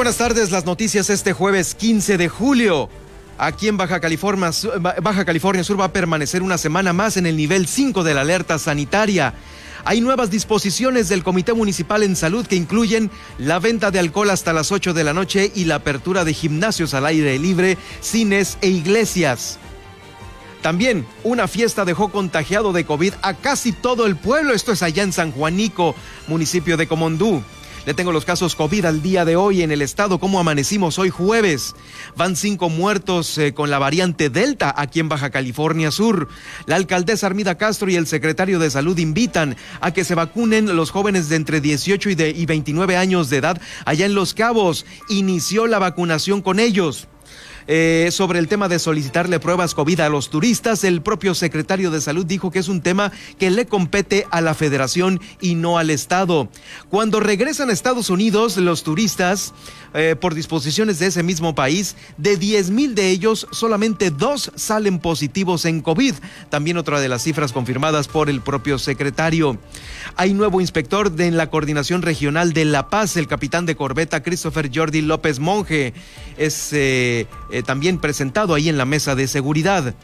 Buenas tardes, las noticias este jueves 15 de julio. Aquí en Baja California, Baja California Sur va a permanecer una semana más en el nivel 5 de la alerta sanitaria. Hay nuevas disposiciones del Comité Municipal en Salud que incluyen la venta de alcohol hasta las 8 de la noche y la apertura de gimnasios al aire libre, cines e iglesias. También una fiesta dejó contagiado de COVID a casi todo el pueblo. Esto es allá en San Juanico, municipio de Comondú. Le tengo los casos COVID al día de hoy en el estado. ¿Cómo amanecimos hoy jueves? Van cinco muertos eh, con la variante Delta aquí en Baja California Sur. La alcaldesa Armida Castro y el secretario de Salud invitan a que se vacunen los jóvenes de entre 18 y, y 29 años de edad allá en Los Cabos. Inició la vacunación con ellos. Eh, sobre el tema de solicitarle pruebas COVID a los turistas, el propio secretario de Salud dijo que es un tema que le compete a la federación y no al Estado. Cuando regresan a Estados Unidos, los turistas, eh, por disposiciones de ese mismo país, de 10 mil de ellos, solamente dos salen positivos en COVID. También otra de las cifras confirmadas por el propio secretario. Hay nuevo inspector de, en la coordinación regional de La Paz, el capitán de corbeta Christopher Jordi López Monge. Es eh, eh, también presentado ahí en la mesa de seguridad.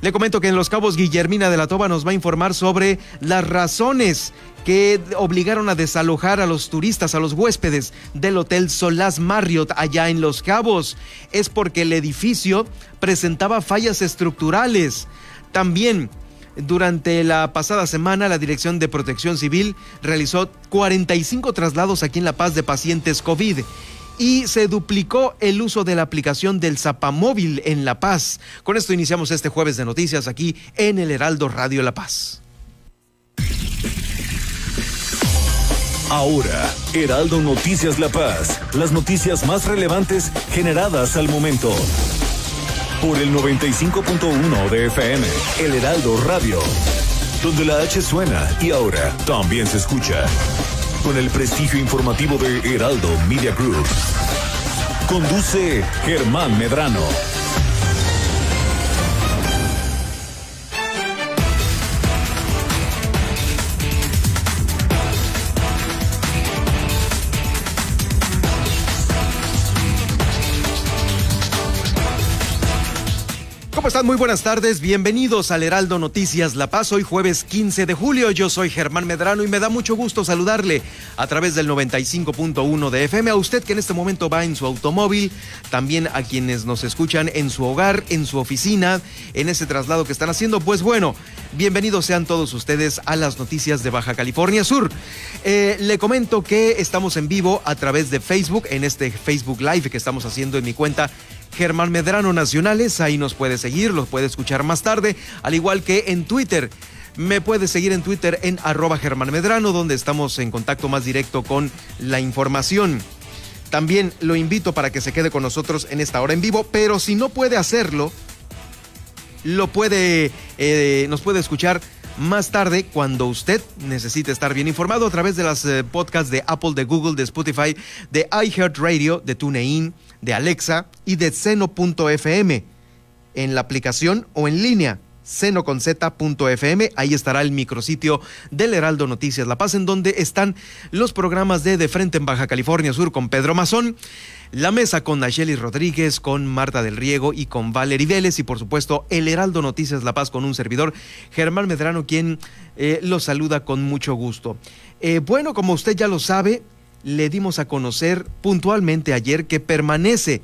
Le comento que en Los Cabos Guillermina de la Toba nos va a informar sobre las razones que obligaron a desalojar a los turistas, a los huéspedes del Hotel Solás Marriott allá en Los Cabos. Es porque el edificio presentaba fallas estructurales. También durante la pasada semana, la Dirección de Protección Civil realizó 45 traslados aquí en La Paz de pacientes COVID y se duplicó el uso de la aplicación del Zapamóvil en La Paz. Con esto iniciamos este jueves de noticias aquí en el Heraldo Radio La Paz. Ahora, Heraldo Noticias La Paz, las noticias más relevantes generadas al momento. Por el 95.1 de FM, El Heraldo Radio, donde la H suena y ahora también se escucha con el prestigio informativo de Heraldo Media Group. Conduce Germán Medrano. ¿Cómo están? Muy buenas tardes. Bienvenidos al Heraldo Noticias La Paz. Hoy jueves 15 de julio. Yo soy Germán Medrano y me da mucho gusto saludarle a través del 95.1 de FM. A usted que en este momento va en su automóvil, también a quienes nos escuchan en su hogar, en su oficina, en ese traslado que están haciendo. Pues bueno, bienvenidos sean todos ustedes a las noticias de Baja California Sur. Eh, le comento que estamos en vivo a través de Facebook, en este Facebook Live que estamos haciendo en mi cuenta Germán Medrano Nacionales, ahí nos puede seguir, los puede escuchar más tarde, al igual que en Twitter. Me puede seguir en Twitter en arroba Germán Medrano, donde estamos en contacto más directo con la información. También lo invito para que se quede con nosotros en esta hora en vivo, pero si no puede hacerlo, lo puede, eh, nos puede escuchar más tarde cuando usted necesite estar bien informado a través de las eh, podcasts de Apple, de Google, de Spotify, de iHeartRadio, de TuneIn, de Alexa y de seno.fm en la aplicación o en línea senoconz.fm. Ahí estará el micrositio del Heraldo Noticias La Paz, en donde están los programas de De Frente en Baja California Sur con Pedro Mazón, La Mesa con Nacheli Rodríguez, con Marta del Riego y con Valerie Vélez, y por supuesto el Heraldo Noticias La Paz con un servidor, Germán Medrano, quien eh, los saluda con mucho gusto. Eh, bueno, como usted ya lo sabe, le dimos a conocer puntualmente ayer que permanece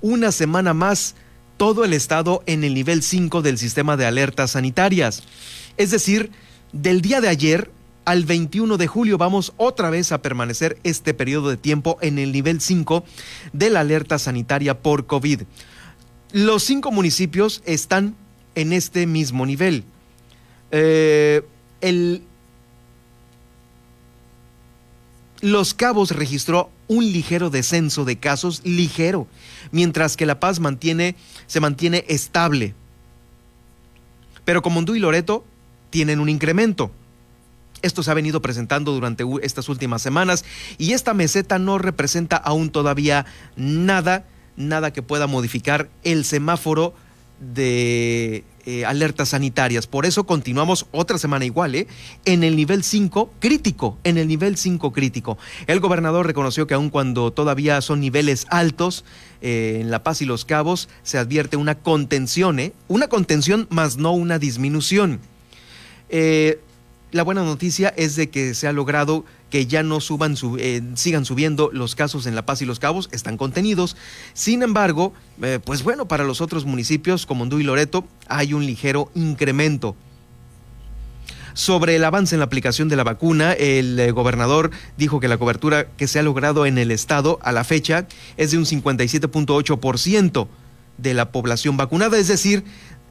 una semana más todo el estado en el nivel 5 del sistema de alertas sanitarias. Es decir, del día de ayer al 21 de julio vamos otra vez a permanecer este periodo de tiempo en el nivel 5 de la alerta sanitaria por COVID. Los cinco municipios están en este mismo nivel. Eh, el, Los Cabos registró un ligero descenso de casos, ligero, mientras que La Paz mantiene, se mantiene estable. Pero Comondú y Loreto tienen un incremento. Esto se ha venido presentando durante estas últimas semanas y esta meseta no representa aún todavía nada, nada que pueda modificar el semáforo de eh, alertas sanitarias. Por eso continuamos otra semana igual, ¿eh? En el nivel 5 crítico, en el nivel 5 crítico. El gobernador reconoció que aun cuando todavía son niveles altos, eh, en La Paz y Los Cabos se advierte una contención, ¿eh? Una contención más no una disminución. Eh, la buena noticia es de que se ha logrado que ya no suban, eh, sigan subiendo los casos en La Paz y Los Cabos, están contenidos. Sin embargo, eh, pues bueno, para los otros municipios como Hondú y Loreto hay un ligero incremento. Sobre el avance en la aplicación de la vacuna, el eh, gobernador dijo que la cobertura que se ha logrado en el estado a la fecha es de un 57.8% de la población vacunada, es decir,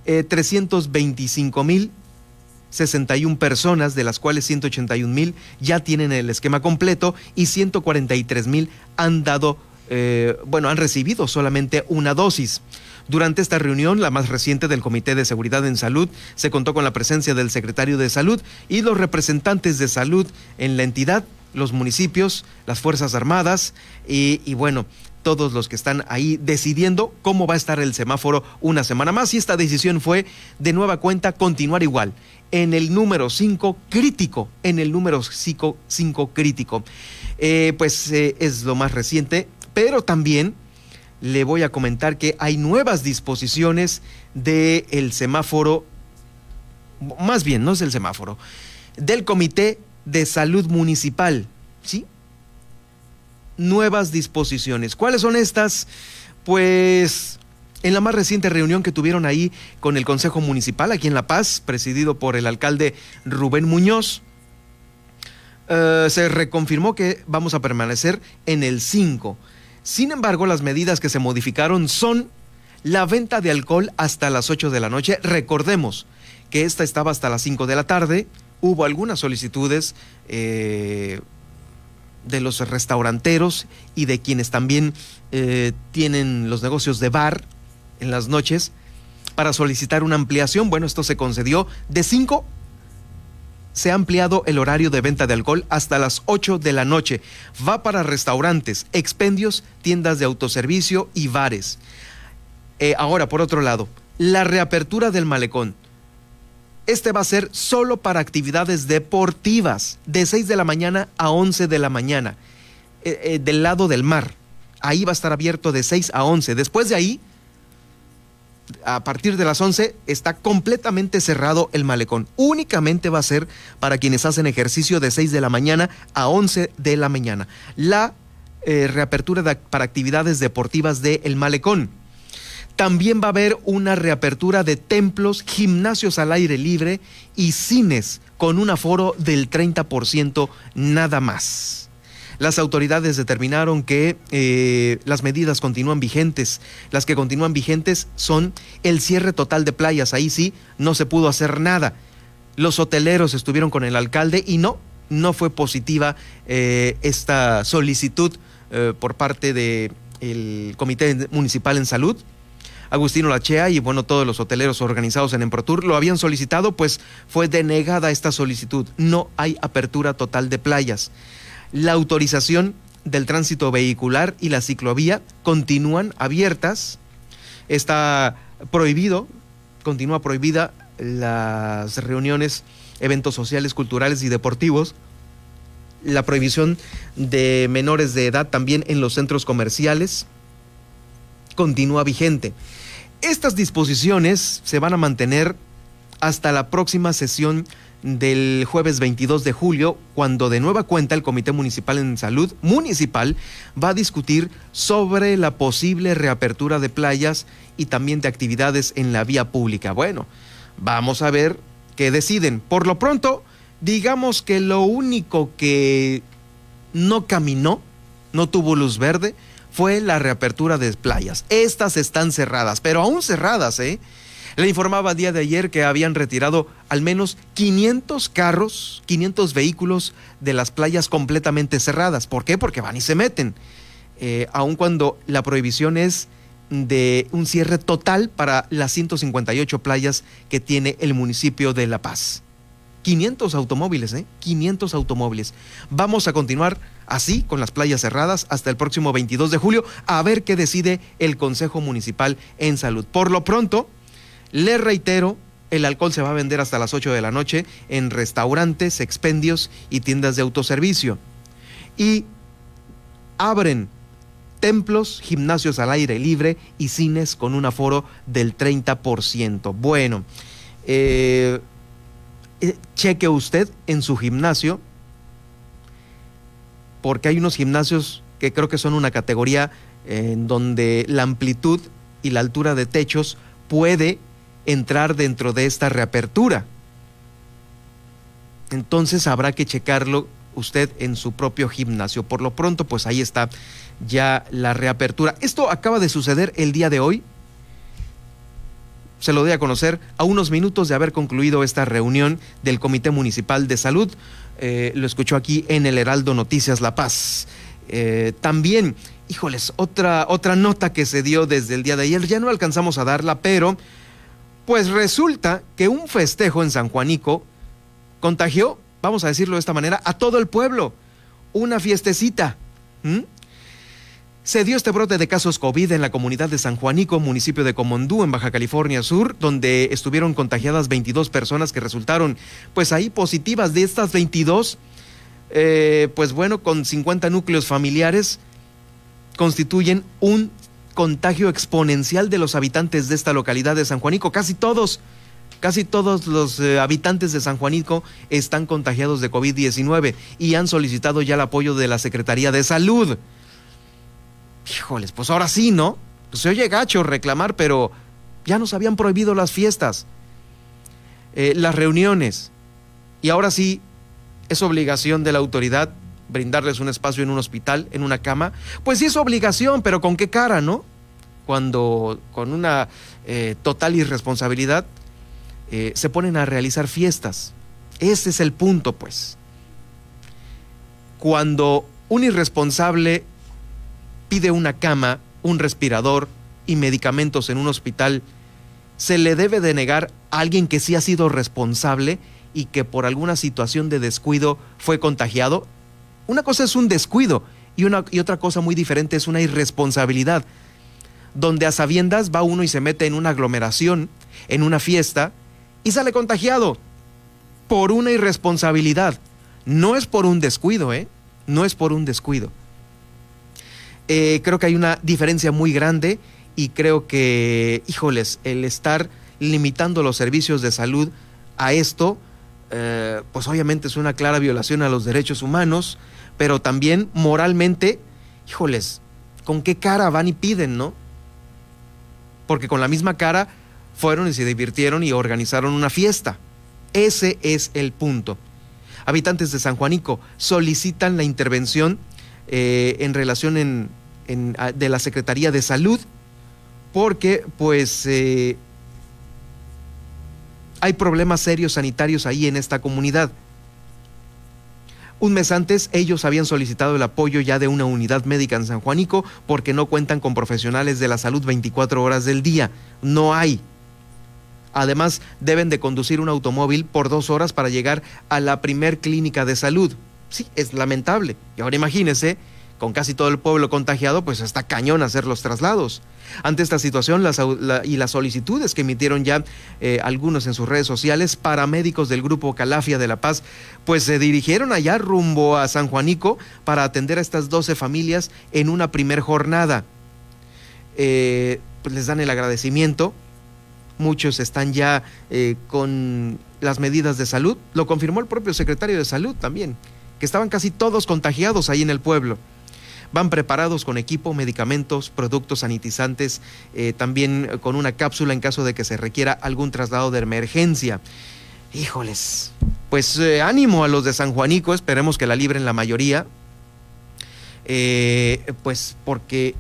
325 mil 61 personas, de las cuales 181 mil ya tienen el esquema completo y 143 mil han dado, eh, bueno, han recibido solamente una dosis. Durante esta reunión, la más reciente del Comité de Seguridad en Salud, se contó con la presencia del secretario de Salud y los representantes de salud en la entidad, los municipios, las Fuerzas Armadas y, y bueno, todos los que están ahí decidiendo cómo va a estar el semáforo una semana más. Y esta decisión fue de nueva cuenta continuar igual en el número 5 crítico, en el número 5 crítico. Eh, pues eh, es lo más reciente, pero también le voy a comentar que hay nuevas disposiciones del el semáforo, más bien, no es el semáforo, del Comité de Salud Municipal, ¿sí? Nuevas disposiciones. ¿Cuáles son estas? Pues en la más reciente reunión que tuvieron ahí con el Consejo Municipal aquí en La Paz, presidido por el alcalde Rubén Muñoz, eh, se reconfirmó que vamos a permanecer en el 5. Sin embargo, las medidas que se modificaron son la venta de alcohol hasta las 8 de la noche. Recordemos que esta estaba hasta las 5 de la tarde. Hubo algunas solicitudes eh, de los restauranteros y de quienes también eh, tienen los negocios de bar en las noches para solicitar una ampliación. Bueno, esto se concedió de 5 se ha ampliado el horario de venta de alcohol hasta las 8 de la noche. Va para restaurantes, expendios, tiendas de autoservicio y bares. Eh, ahora, por otro lado, la reapertura del malecón. Este va a ser solo para actividades deportivas, de 6 de la mañana a 11 de la mañana, eh, eh, del lado del mar. Ahí va a estar abierto de 6 a 11. Después de ahí, a partir de las 11 está completamente cerrado el malecón. Únicamente va a ser para quienes hacen ejercicio de 6 de la mañana a 11 de la mañana. La eh, reapertura para actividades deportivas del el malecón. También va a haber una reapertura de templos, gimnasios al aire libre y cines con un aforo del 30% nada más. Las autoridades determinaron que eh, las medidas continúan vigentes. Las que continúan vigentes son el cierre total de playas. Ahí sí, no se pudo hacer nada. Los hoteleros estuvieron con el alcalde y no, no fue positiva eh, esta solicitud eh, por parte del Comité Municipal en Salud. Agustino Lachea y bueno, todos los hoteleros organizados en Emprotur lo habían solicitado, pues fue denegada esta solicitud. No hay apertura total de playas. La autorización del tránsito vehicular y la ciclovía continúan abiertas. Está prohibido, continúa prohibida las reuniones, eventos sociales, culturales y deportivos. La prohibición de menores de edad también en los centros comerciales continúa vigente. Estas disposiciones se van a mantener hasta la próxima sesión del jueves 22 de julio, cuando de nueva cuenta el Comité Municipal en Salud Municipal va a discutir sobre la posible reapertura de playas y también de actividades en la vía pública. Bueno, vamos a ver qué deciden. Por lo pronto, digamos que lo único que no caminó, no tuvo luz verde, fue la reapertura de playas. Estas están cerradas, pero aún cerradas, ¿eh? Le informaba a día de ayer que habían retirado al menos 500 carros, 500 vehículos de las playas completamente cerradas. ¿Por qué? Porque van y se meten. Eh, aun cuando la prohibición es de un cierre total para las 158 playas que tiene el municipio de La Paz. 500 automóviles, ¿eh? 500 automóviles. Vamos a continuar así con las playas cerradas hasta el próximo 22 de julio a ver qué decide el Consejo Municipal en Salud. Por lo pronto, le reitero, el alcohol se va a vender hasta las 8 de la noche en restaurantes, expendios y tiendas de autoservicio. Y abren templos, gimnasios al aire libre y cines con un aforo del 30%. Bueno, eh, cheque usted en su gimnasio, porque hay unos gimnasios que creo que son una categoría en donde la amplitud y la altura de techos puede entrar dentro de esta reapertura. Entonces habrá que checarlo usted en su propio gimnasio. Por lo pronto, pues ahí está ya la reapertura. Esto acaba de suceder el día de hoy. Se lo doy a conocer a unos minutos de haber concluido esta reunión del Comité Municipal de Salud. Eh, lo escuchó aquí en el Heraldo Noticias La Paz. Eh, también, híjoles, otra, otra nota que se dio desde el día de ayer, ya no alcanzamos a darla, pero pues resulta que un festejo en San Juanico contagió, vamos a decirlo de esta manera, a todo el pueblo. Una fiestecita. Se dio este brote de casos COVID en la comunidad de San Juanico, municipio de Comondú, en Baja California Sur, donde estuvieron contagiadas 22 personas que resultaron, pues ahí positivas de estas 22, eh, pues bueno, con 50 núcleos familiares, constituyen un contagio exponencial de los habitantes de esta localidad de San Juanico. Casi todos, casi todos los eh, habitantes de San Juanico están contagiados de COVID-19 y han solicitado ya el apoyo de la Secretaría de Salud. Híjoles, pues ahora sí, ¿no? Pues se oye gacho reclamar, pero ya nos habían prohibido las fiestas, eh, las reuniones. Y ahora sí, es obligación de la autoridad brindarles un espacio en un hospital, en una cama, pues sí es obligación, pero ¿con qué cara, no? Cuando con una eh, total irresponsabilidad eh, se ponen a realizar fiestas. Ese es el punto, pues. Cuando un irresponsable pide una cama, un respirador y medicamentos en un hospital, se le debe de negar a alguien que sí ha sido responsable y que por alguna situación de descuido fue contagiado una cosa es un descuido y, y otra cosa muy diferente es una irresponsabilidad, donde a sabiendas va uno y se mete en una aglomeración, en una fiesta, y sale contagiado por una irresponsabilidad. No es por un descuido, ¿eh? No es por un descuido. Eh, creo que hay una diferencia muy grande y creo que, híjoles, el estar limitando los servicios de salud a esto, eh, pues obviamente es una clara violación a los derechos humanos, pero también moralmente, híjoles, ¿con qué cara van y piden, no? Porque con la misma cara fueron y se divirtieron y organizaron una fiesta. Ese es el punto. Habitantes de San Juanico solicitan la intervención eh, en relación en, de la Secretaría de Salud porque pues eh, hay problemas serios sanitarios ahí en esta comunidad. Un mes antes, ellos habían solicitado el apoyo ya de una unidad médica en San Juanico porque no cuentan con profesionales de la salud 24 horas del día. No hay. Además, deben de conducir un automóvil por dos horas para llegar a la primer clínica de salud. Sí, es lamentable. Y ahora imagínense con casi todo el pueblo contagiado, pues está cañón hacer los traslados. Ante esta situación y las solicitudes que emitieron ya eh, algunos en sus redes sociales, paramédicos del grupo Calafia de La Paz, pues se dirigieron allá rumbo a San Juanico para atender a estas 12 familias en una primer jornada. Eh, pues les dan el agradecimiento, muchos están ya eh, con las medidas de salud, lo confirmó el propio secretario de salud también, que estaban casi todos contagiados ahí en el pueblo. Van preparados con equipo, medicamentos, productos sanitizantes, eh, también con una cápsula en caso de que se requiera algún traslado de emergencia. Híjoles, pues eh, ánimo a los de San Juanico, esperemos que la libren la mayoría, eh, pues porque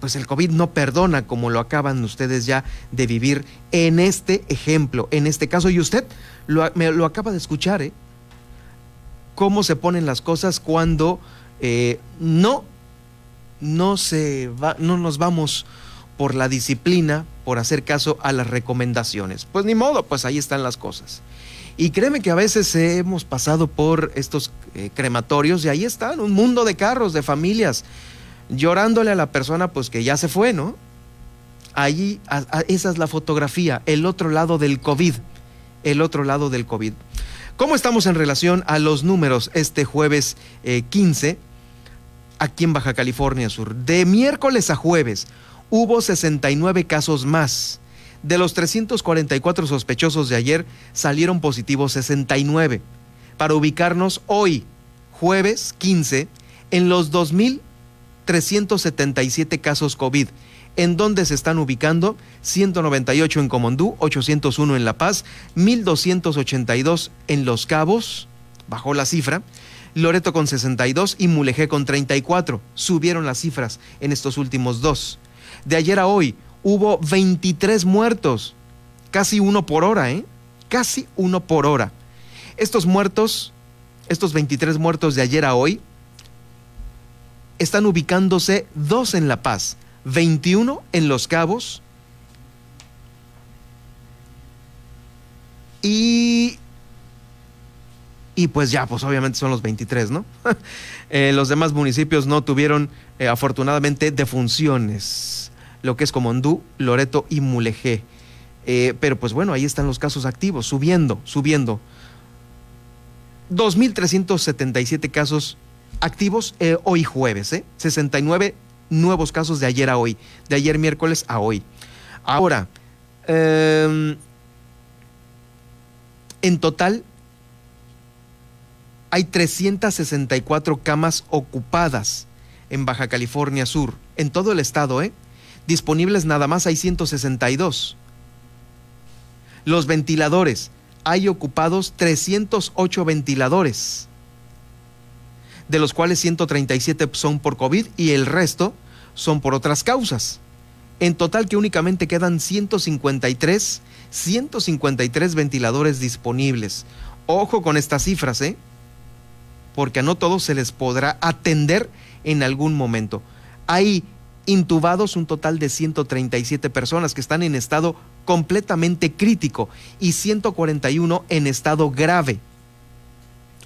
pues el COVID no perdona como lo acaban ustedes ya de vivir en este ejemplo, en este caso. Y usted lo, me, lo acaba de escuchar, ¿eh? Cómo se ponen las cosas cuando eh, no, no, se va, no nos vamos por la disciplina, por hacer caso a las recomendaciones. Pues ni modo, pues ahí están las cosas. Y créeme que a veces hemos pasado por estos eh, crematorios y ahí están, un mundo de carros, de familias llorándole a la persona pues que ya se fue, ¿no? Allí, esa es la fotografía, el otro lado del COVID, el otro lado del COVID. ¿Cómo estamos en relación a los números este jueves 15 eh, aquí en Baja California Sur? De miércoles a jueves hubo 69 casos más. De los 344 sospechosos de ayer salieron positivos 69. Para ubicarnos hoy, jueves 15, en los 2000 377 casos COVID. ¿En dónde se están ubicando? 198 en Comondú, 801 en La Paz, 1282 en Los Cabos, bajó la cifra. Loreto con 62 y Mulegé con 34. Subieron las cifras en estos últimos dos. De ayer a hoy hubo 23 muertos, casi uno por hora, ¿eh? Casi uno por hora. Estos muertos, estos 23 muertos de ayer a hoy, están ubicándose dos en La Paz, 21 en Los Cabos y... Y pues ya, pues obviamente son los 23, ¿no? Eh, los demás municipios no tuvieron eh, afortunadamente defunciones, lo que es Comondú, Loreto y Mulegé. Eh, pero pues bueno, ahí están los casos activos, subiendo, subiendo. 2.377 casos activos hoy jueves, ¿eh? 69 nuevos casos de ayer a hoy, de ayer miércoles a hoy. Ahora, em, en total hay 364 camas ocupadas en Baja California Sur, en todo el estado, ¿eh? Disponibles nada más hay 162. Los ventiladores, hay ocupados 308 ventiladores de los cuales 137 son por COVID y el resto son por otras causas. En total que únicamente quedan 153, 153 ventiladores disponibles. Ojo con estas cifras, ¿eh? Porque a no todos se les podrá atender en algún momento. Hay intubados un total de 137 personas que están en estado completamente crítico y 141 en estado grave.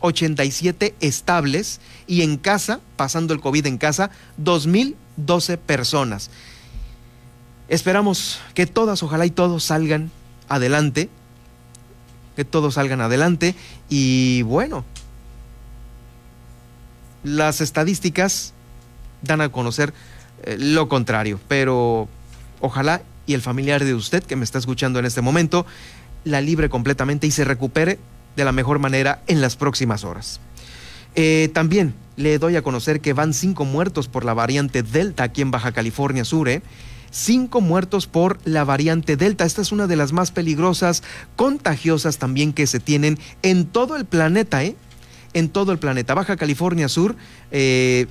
87 estables y en casa, pasando el COVID en casa, 2.012 personas. Esperamos que todas, ojalá y todos salgan adelante, que todos salgan adelante y bueno, las estadísticas dan a conocer eh, lo contrario, pero ojalá y el familiar de usted que me está escuchando en este momento la libre completamente y se recupere de la mejor manera en las próximas horas. Eh, también le doy a conocer que van cinco muertos por la variante Delta aquí en Baja California Sur. ¿eh? Cinco muertos por la variante Delta. Esta es una de las más peligrosas, contagiosas también que se tienen en todo el planeta. ¿eh? En todo el planeta. Baja California Sur eh,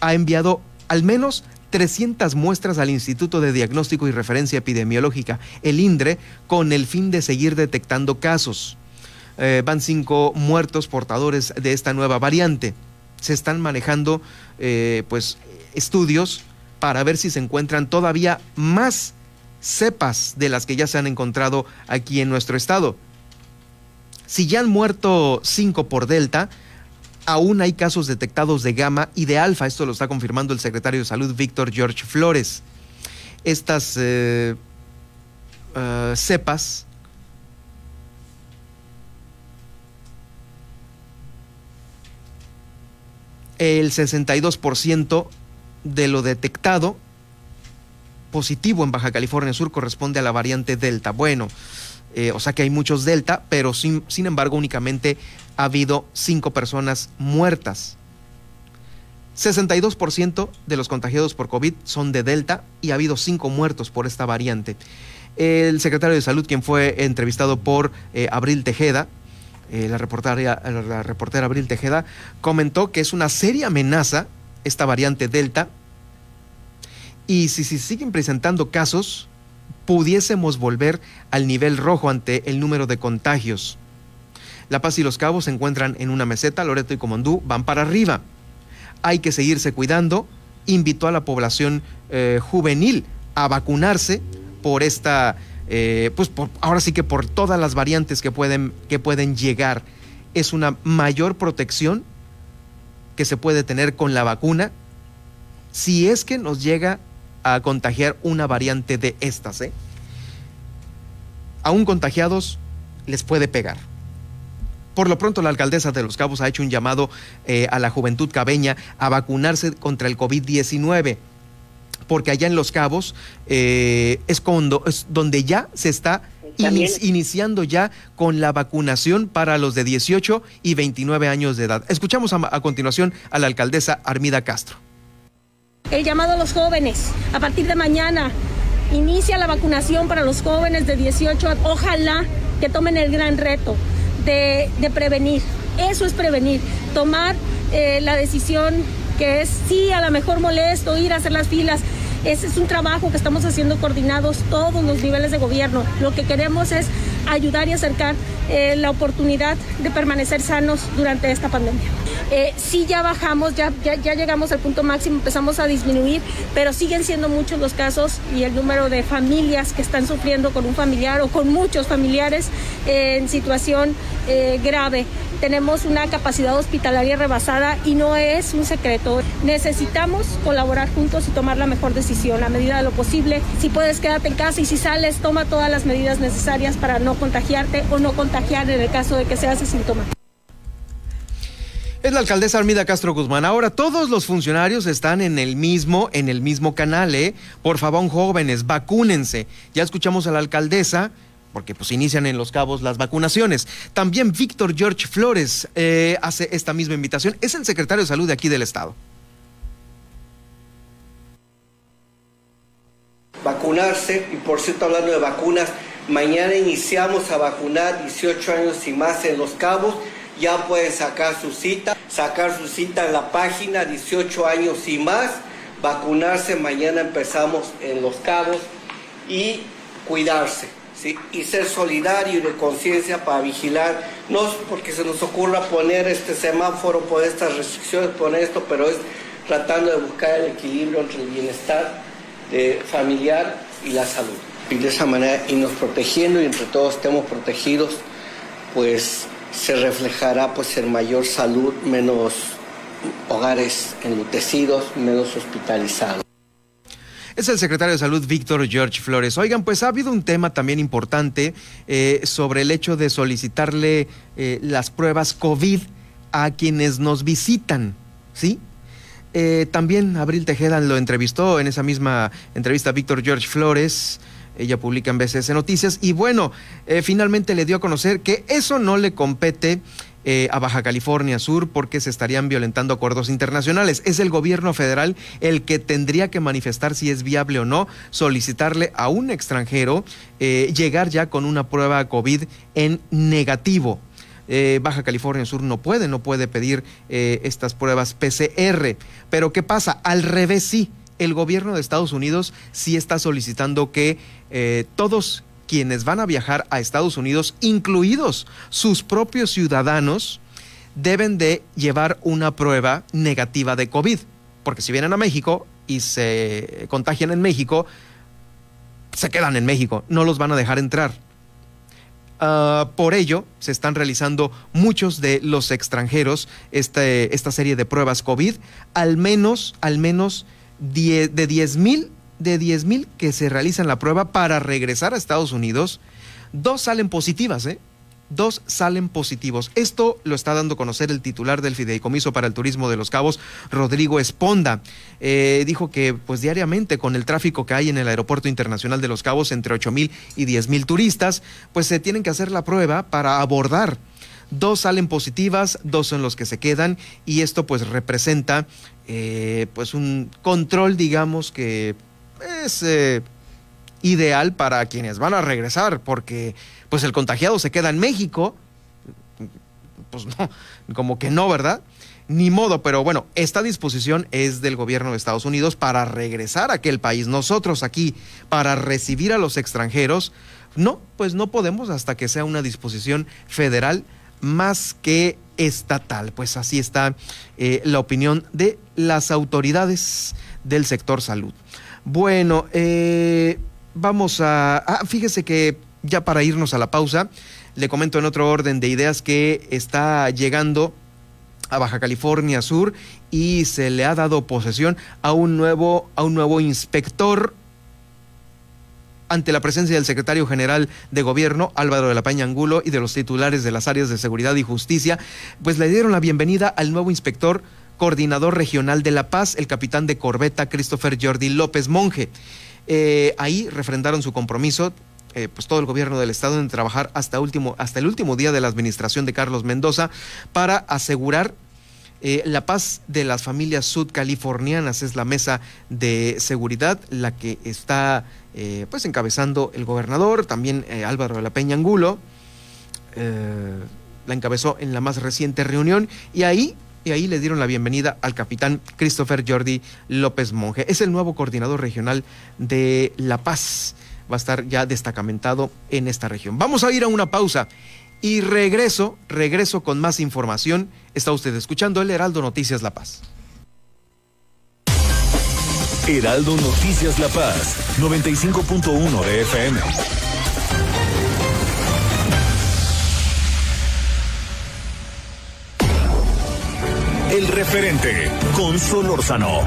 ha enviado al menos 300 muestras al Instituto de Diagnóstico y Referencia Epidemiológica, el INDRE, con el fin de seguir detectando casos. Eh, van cinco muertos portadores de esta nueva variante. Se están manejando eh, pues estudios para ver si se encuentran todavía más cepas de las que ya se han encontrado aquí en nuestro estado. Si ya han muerto cinco por Delta, aún hay casos detectados de gamma y de alfa. Esto lo está confirmando el secretario de Salud, Víctor George Flores. Estas eh, cepas el 62% de lo detectado positivo en Baja California Sur corresponde a la variante Delta. Bueno, eh, o sea que hay muchos Delta, pero sin, sin embargo únicamente ha habido cinco personas muertas. 62% de los contagiados por COVID son de Delta y ha habido cinco muertos por esta variante. El secretario de Salud, quien fue entrevistado por eh, Abril Tejeda, eh, la, reportera, la reportera Abril Tejeda, comentó que es una seria amenaza esta variante Delta y si se siguen presentando casos, pudiésemos volver al nivel rojo ante el número de contagios. La Paz y Los Cabos se encuentran en una meseta, Loreto y Comondú van para arriba. Hay que seguirse cuidando. Invitó a la población eh, juvenil a vacunarse por esta, eh, pues ahora sí que por todas las variantes que pueden, que pueden llegar. Es una mayor protección que se puede tener con la vacuna si es que nos llega a contagiar una variante de estas. ¿eh? Aún contagiados les puede pegar. Por lo pronto, la alcaldesa de Los Cabos ha hecho un llamado eh, a la juventud cabeña a vacunarse contra el COVID-19 porque allá en Los Cabos eh, es, cuando, es donde ya se está iniciando ya con la vacunación para los de 18 y 29 años de edad. Escuchamos a, continuación a la alcaldesa Armida Castro. El llamado a los jóvenes, a partir de mañana, inicia la vacunación para los jóvenes de 18, ojalá que tomen el gran reto de, prevenir. Eso es prevenir, tomar eh, la decisión que es sí, a lo mejor molesto ir a hacer las filas. Ese es un trabajo que estamos haciendo coordinados todos los niveles de gobierno. Lo que queremos es ayudar y acercar eh, la oportunidad de permanecer sanos durante esta pandemia. Eh, sí ya bajamos, ya, ya, llegamos al punto máximo, empezamos a disminuir, pero siguen siendo muchos los casos y el número de familias que están sufriendo con un familiar o con muchos familiares eh, en situación grave tenemos una capacidad hospitalaria rebasada y no es un secreto. Necesitamos colaborar juntos y tomar la mejor decisión a medida de lo posible. Si puedes, quédate en casa y si sales, toma todas las medidas necesarias para no contagiarte o no contagiar en el caso de que seas síntoma. Es la alcaldesa Armida Castro Guzmán. Ahora todos los funcionarios están en el mismo, en el mismo canal, ¿eh? Por favor, jóvenes, vacúnense. Ya escuchamos a la alcaldesa porque pues inician en Los Cabos las vacunaciones. También Víctor George Flores eh, hace esta misma invitación. Es el secretario de salud de aquí del estado. Vacunarse, y por cierto hablando de vacunas, mañana iniciamos a vacunar 18 años y más en Los Cabos. Ya pueden sacar su cita, sacar su cita en la página 18 años y más. Vacunarse, mañana empezamos en Los Cabos y cuidarse y ser solidario y de conciencia para vigilar, no porque se nos ocurra poner este semáforo, poner estas restricciones, poner esto, pero es tratando de buscar el equilibrio entre el bienestar eh, familiar y la salud. Y de esa manera irnos protegiendo y entre todos estemos protegidos, pues se reflejará pues en mayor salud, menos hogares enlutecidos, menos hospitalizados es el secretario de Salud Víctor George Flores. Oigan, pues ha habido un tema también importante eh, sobre el hecho de solicitarle eh, las pruebas COVID a quienes nos visitan, ¿sí? Eh, también Abril Tejeda lo entrevistó en esa misma entrevista Víctor George Flores. Ella publica en BCS Noticias y bueno, finalmente le dio a conocer que eso no le compete eh, a Baja California Sur porque se estarían violentando acuerdos internacionales. Es el gobierno federal el que tendría que manifestar si es viable o no solicitarle a un extranjero eh, llegar ya con una prueba COVID en negativo. Eh, Baja California Sur no puede, no puede pedir estas pruebas PCR. Pero ¿qué pasa? Al revés sí. El gobierno de Estados Unidos sí está solicitando que todos quienes van a viajar a Estados Unidos, incluidos sus propios ciudadanos, deben de llevar una prueba negativa de COVID. Porque si vienen a México y se contagian en México, se quedan en México, no los van a dejar entrar. Ah, por ello, se están realizando muchos de los extranjeros este, esta serie de pruebas COVID, al menos, al menos de 10 mil de 10 mil que se realizan la prueba para regresar a Estados Unidos, dos salen positivas, ¿eh? dos salen positivos. Esto lo está dando a conocer el titular del Fideicomiso para el Turismo de Los Cabos, Rodrigo Esponda. Eh, dijo que pues diariamente con el tráfico que hay en el Aeropuerto Internacional de Los Cabos, entre 8 mil y 10 mil turistas, pues se tienen que hacer la prueba para abordar. Dos salen positivas, dos son los que se quedan y esto pues representa eh, pues un control digamos que es eh, ideal para quienes van a regresar porque pues el contagiado se queda en México, pues no, como que no, ¿verdad? Ni modo, pero bueno, esta disposición es del gobierno de Estados Unidos para regresar a aquel país. Nosotros aquí, para recibir a los extranjeros, no, pues no podemos hasta que sea una disposición federal más que estatal. Pues así está eh, la opinión de las autoridades del sector salud. Bueno, eh, vamos a... Ah, fíjese que ya para irnos a la pausa, le comento en otro orden de ideas que está llegando a Baja California Sur y se le ha dado posesión a un nuevo, a un nuevo inspector ante la presencia del secretario general de gobierno, Álvaro de la Peña Angulo, y de los titulares de las áreas de seguridad y justicia, pues le dieron la bienvenida al nuevo inspector coordinador regional de La Paz, el capitán de corbeta Christopher Jordi López Monje. Eh, ahí refrendaron su compromiso eh, pues todo el gobierno del estado en trabajar hasta, último, hasta el último día de la administración de Carlos Mendoza para asegurar eh, la paz de las familias sudcalifornianas. Es la mesa de seguridad la que está pues encabezando el gobernador, también Álvaro de la Peña Angulo. la encabezó en la más reciente reunión y ahí y ahí le dieron la bienvenida al capitán Christopher Jordi López Monge. Es el nuevo coordinador regional de La Paz va a estar ya destacamentado en esta región. Vamos a ir a una pausa y regreso, regreso con más información. Está usted escuchando el Heraldo Noticias La Paz. Heraldo Noticias La Paz, 95.1 de FM. El referente con Solórzano.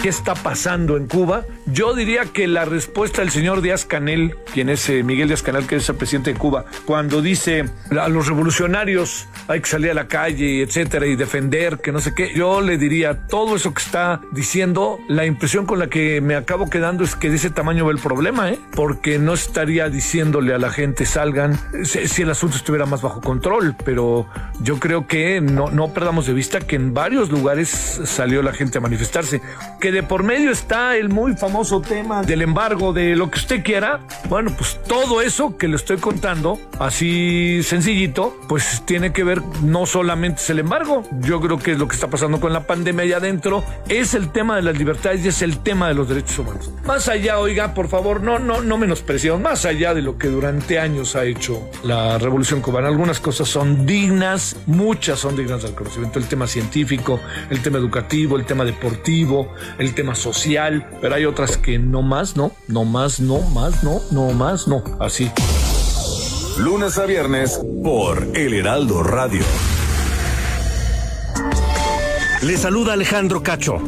¿Qué está pasando en Cuba? Yo diría que la respuesta del señor Díaz Canel, quien es eh, Miguel Díaz Canel, que es el presidente de Cuba, cuando dice a los revolucionarios hay que salir a la calle, etcétera, y defender, que no sé qué, yo le diría todo eso que está diciendo, la impresión con la que me acabo quedando es que de ese tamaño va el problema, ¿eh? Porque no estaría diciéndole a la gente salgan si, el asunto estuviera más bajo control, pero yo creo que no, no perdamos de vista que en varios lugares salió la gente a manifestarse de por medio está el muy famoso tema del embargo de lo que usted quiera, bueno, pues todo eso que le estoy contando, así sencillito, pues tiene que ver no solamente es el embargo, yo creo que es lo que está pasando con la pandemia allá adentro, es el tema de las libertades y es el tema de los derechos humanos. Más allá, oiga, por favor, no, no, no menospreciamos, más allá de lo que durante años ha hecho la revolución cubana, algunas cosas son dignas, muchas son dignas del conocimiento, el tema científico, el tema educativo, el tema deportivo, el tema social, pero hay otras que no más, no, no más, no más, no, no más, no, así. Lunes a viernes por El Heraldo Radio. Le saluda Alejandro Cacho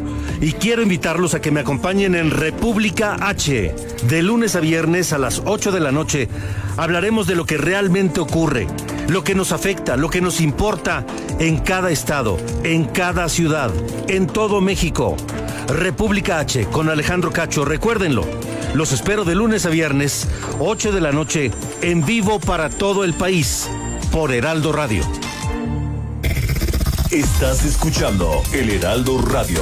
y quiero invitarlos a que me acompañen en República H. De lunes a viernes a las 8 de la noche hablaremos de lo que realmente ocurre, lo que nos afecta, lo que nos importa en cada estado, en cada ciudad, en todo México. República H con Alejandro Cacho, recuérdenlo. Los espero de lunes a viernes, 8 de la noche, en vivo para todo el país, por Heraldo Radio. Estás escuchando El Heraldo Radio.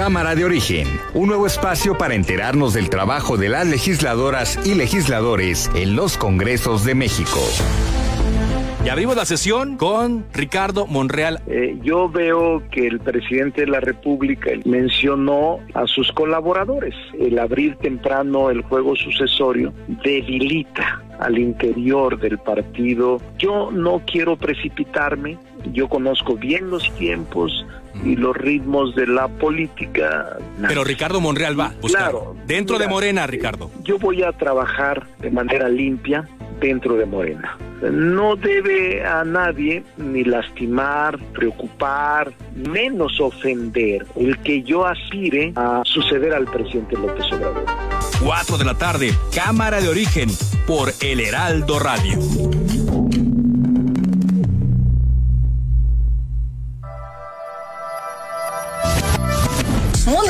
Cámara de Origen, un nuevo espacio para enterarnos del trabajo de las legisladoras y legisladores en los Congresos de México. Y abrimos la sesión con Ricardo Monreal. Eh, yo veo que el presidente de la República mencionó a sus colaboradores. El abrir temprano el juego sucesorio debilita al interior del partido. Yo no quiero precipitarme, yo conozco bien los tiempos y los ritmos de la política. Pero Ricardo Monreal va. Claro. Dentro de Morena, Ricardo. Yo voy a trabajar de manera limpia dentro de Morena. No debe a nadie ni lastimar, preocupar, menos ofender el que yo aspire a suceder al presidente López Obrador. 4 de la tarde, Cámara de Origen, por El Heraldo Radio. Mundo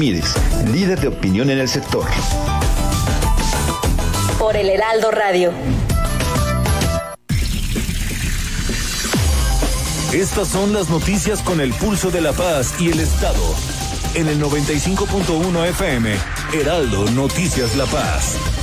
líder de opinión en el sector. Por el Heraldo Radio. Estas son las noticias con el pulso de la paz y el Estado. En el 95.1 FM, Heraldo Noticias La Paz.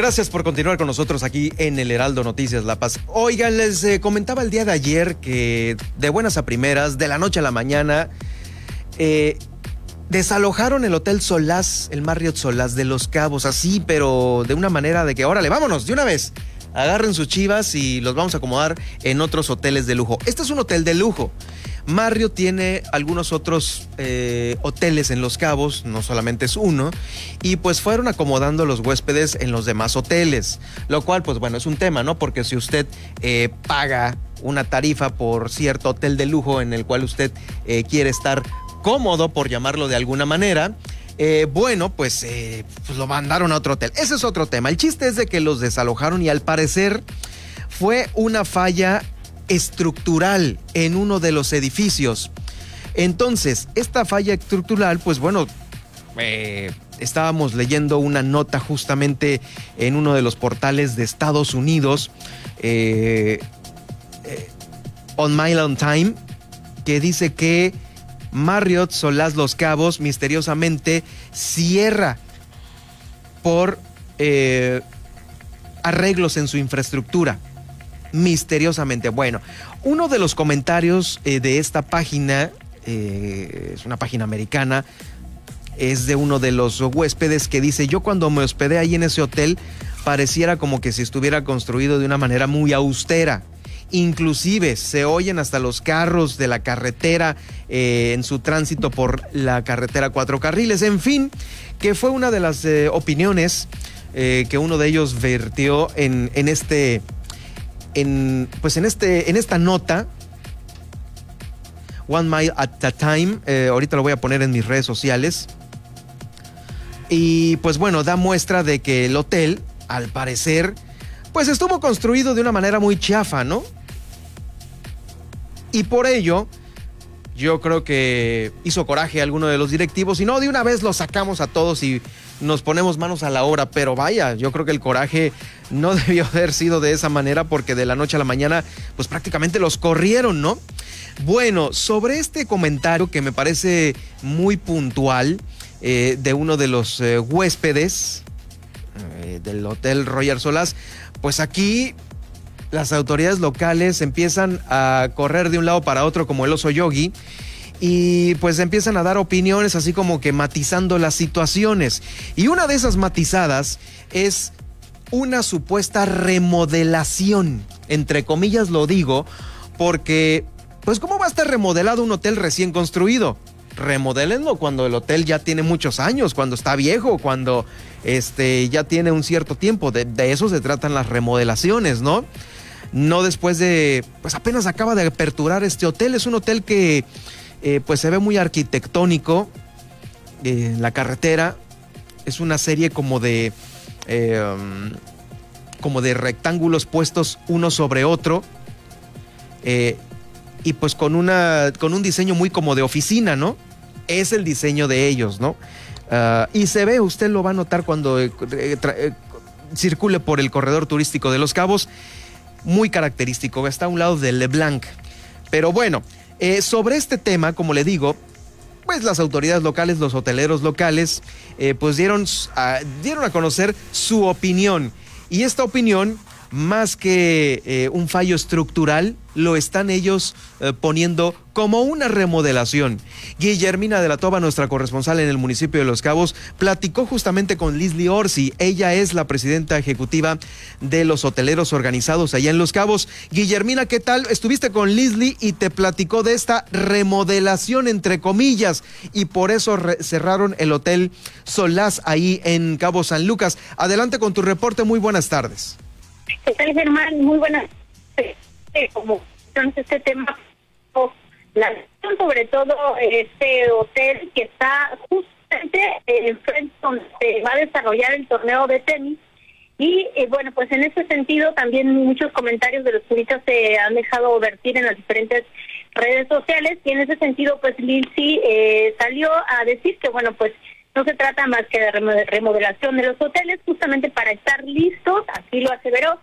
Gracias por continuar con nosotros aquí en el Heraldo Noticias La Paz. Oigan, les eh, comentaba el día de ayer que de buenas a primeras, de la noche a la mañana, eh, desalojaron el Hotel Solás, el Marriott Solás de Los Cabos, así, pero de una manera de que, órale, vámonos, de una vez. Agarren sus chivas y los vamos a acomodar en otros hoteles de lujo. Este es un hotel de lujo. Mario tiene algunos otros eh, hoteles en Los Cabos, no solamente es uno, y pues fueron acomodando los huéspedes en los demás hoteles, lo cual pues bueno es un tema, ¿no? Porque si usted eh, paga una tarifa por cierto hotel de lujo en el cual usted eh, quiere estar cómodo, por llamarlo de alguna manera, bueno, pues, pues, lo mandaron a otro hotel. Ese es otro tema. El chiste es de que los desalojaron y al parecer fue una falla estructural en uno de los edificios. Entonces, esta falla estructural, pues bueno, eh, estábamos leyendo una nota justamente en uno de los portales de Estados Unidos, eh, eh, On Mile on Time, que dice que Marriott Solás Los Cabos misteriosamente cierra por arreglos en su infraestructura misteriosamente. Bueno, uno de los comentarios eh, de esta página, eh, es una página americana, es de uno de los huéspedes que dice, yo cuando me hospedé ahí en ese hotel, pareciera como que si estuviera construido de una manera muy austera. Inclusive se oyen hasta los carros de la carretera eh, en su tránsito por la carretera cuatro carriles. En fin, que fue una de las opiniones que uno de ellos vertió en, en este en, pues en, este, en esta nota, One Mile at a Time, eh, ahorita lo voy a poner en mis redes sociales. Y pues bueno, da muestra de que el hotel, al parecer, pues estuvo construido de una manera muy chafa, ¿no? Y por ello, yo creo que hizo coraje a alguno de los directivos y no, de una vez los sacamos a todos y nos ponemos manos a la obra, pero vaya, yo creo que el coraje no debió haber sido de esa manera porque de la noche a la mañana pues prácticamente los corrieron, ¿no? Bueno, sobre este comentario que me parece muy puntual eh, de uno de los eh, huéspedes eh, del Hotel Royal Solas, pues aquí las autoridades locales empiezan a correr de un lado para otro como el oso yogi y pues empiezan a dar opiniones así como que matizando las situaciones. Y una de esas matizadas es una supuesta remodelación, entre comillas lo digo, porque pues ¿cómo va a estar remodelado un hotel recién construido? Remodelenlo cuando el hotel ya tiene muchos años, cuando está viejo, cuando este, ya tiene un cierto tiempo. De, de eso se tratan las remodelaciones, ¿no? No después de, pues apenas acaba de aperturar este hotel. Es un hotel que eh, pues se ve muy arquitectónico. eh, la carretera es una serie como de eh, como de rectángulos puestos uno sobre otro. y pues con, una, con un diseño muy como de oficina, ¿no? Es el diseño de ellos, ¿no? Ah, y se ve, usted lo va a notar cuando circule por el corredor turístico de Los Cabos, muy característico, está a un lado de LeBlanc. Pero bueno, eh, sobre este tema, como le digo, pues las autoridades locales, los hoteleros locales, pues dieron dieron a conocer su opinión. Y esta opinión más que eh, un fallo estructural, lo están ellos eh, poniendo como una remodelación. Guillermina de la Toba, nuestra corresponsal en el municipio de Los Cabos, platicó justamente con Lisly Orsi. Ella es la presidenta ejecutiva de los hoteleros organizados allá en Los Cabos. Guillermina, ¿qué tal? Estuviste con Lisly y te platicó de esta remodelación, entre comillas, y por eso cerraron el hotel Solás ahí en Cabo San Lucas. Adelante con tu reporte. Muy buenas tardes. ¿Qué tal, Germán? Muy buenas. Como entonces este tema, la sobre todo este hotel que está justamente enfrente donde se va a desarrollar el torneo de tenis. Y eh, bueno, pues en ese sentido también muchos comentarios de los turistas se han dejado vertir en las diferentes redes sociales y en ese sentido pues Lindsay eh, salió a decir que bueno pues no se trata más que de remodelación de los hoteles, justamente para estar listos, así lo aseveró,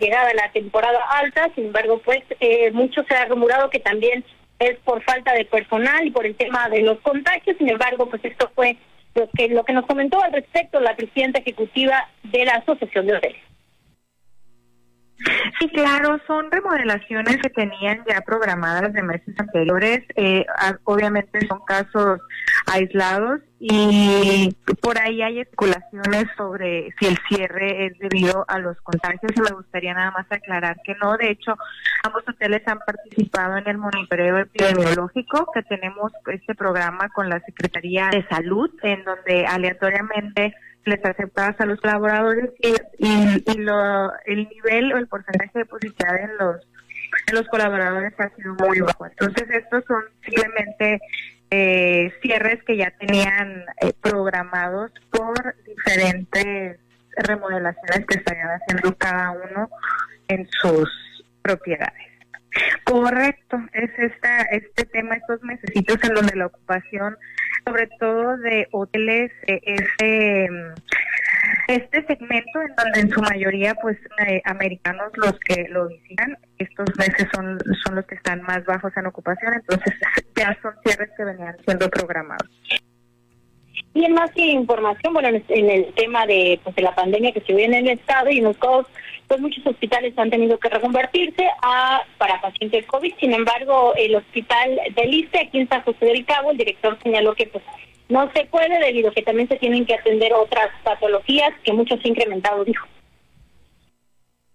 llegada la temporada alta, sin embargo, pues eh, mucho se ha rumorado que también es por falta de personal y por el tema de los contagios, sin embargo, pues esto fue lo que, lo que nos comentó al respecto la presidenta ejecutiva de la Asociación de Hoteles. Sí, claro, son remodelaciones que tenían ya programadas de meses anteriores. Eh, obviamente son casos aislados y por ahí hay especulaciones sobre si el cierre es debido a los contagios y me gustaría nada más aclarar que no. De hecho, ambos hoteles han participado en el monitoreo epidemiológico que tenemos este programa con la Secretaría de Salud en donde aleatoriamente les aceptadas a los colaboradores y, y, lo, el nivel o el porcentaje de positividad en los en los colaboradores ha sido muy bajo. Entonces estos son simplemente eh, cierres que ya tenían eh, programados por diferentes remodelaciones que estarían haciendo cada uno en sus propiedades. Correcto, es esta, este tema, estos meses en donde la ocupación, sobre todo de hoteles, eh, este, este segmento en donde en su mayoría pues eh, americanos los que lo visitan, estos meses son, son los que están más bajos en ocupación, entonces ya son cierres que venían siendo programados. Y en más información, bueno, en el tema de, pues, de la pandemia que se viene en el estado y en los COS, pues muchos hospitales han tenido que reconvertirse a para pacientes COVID. Sin embargo, el hospital de Liste, aquí en San José del Cabo, el director señaló que pues no se puede debido a que también se tienen que atender otras patologías que muchos se incrementado, dijo.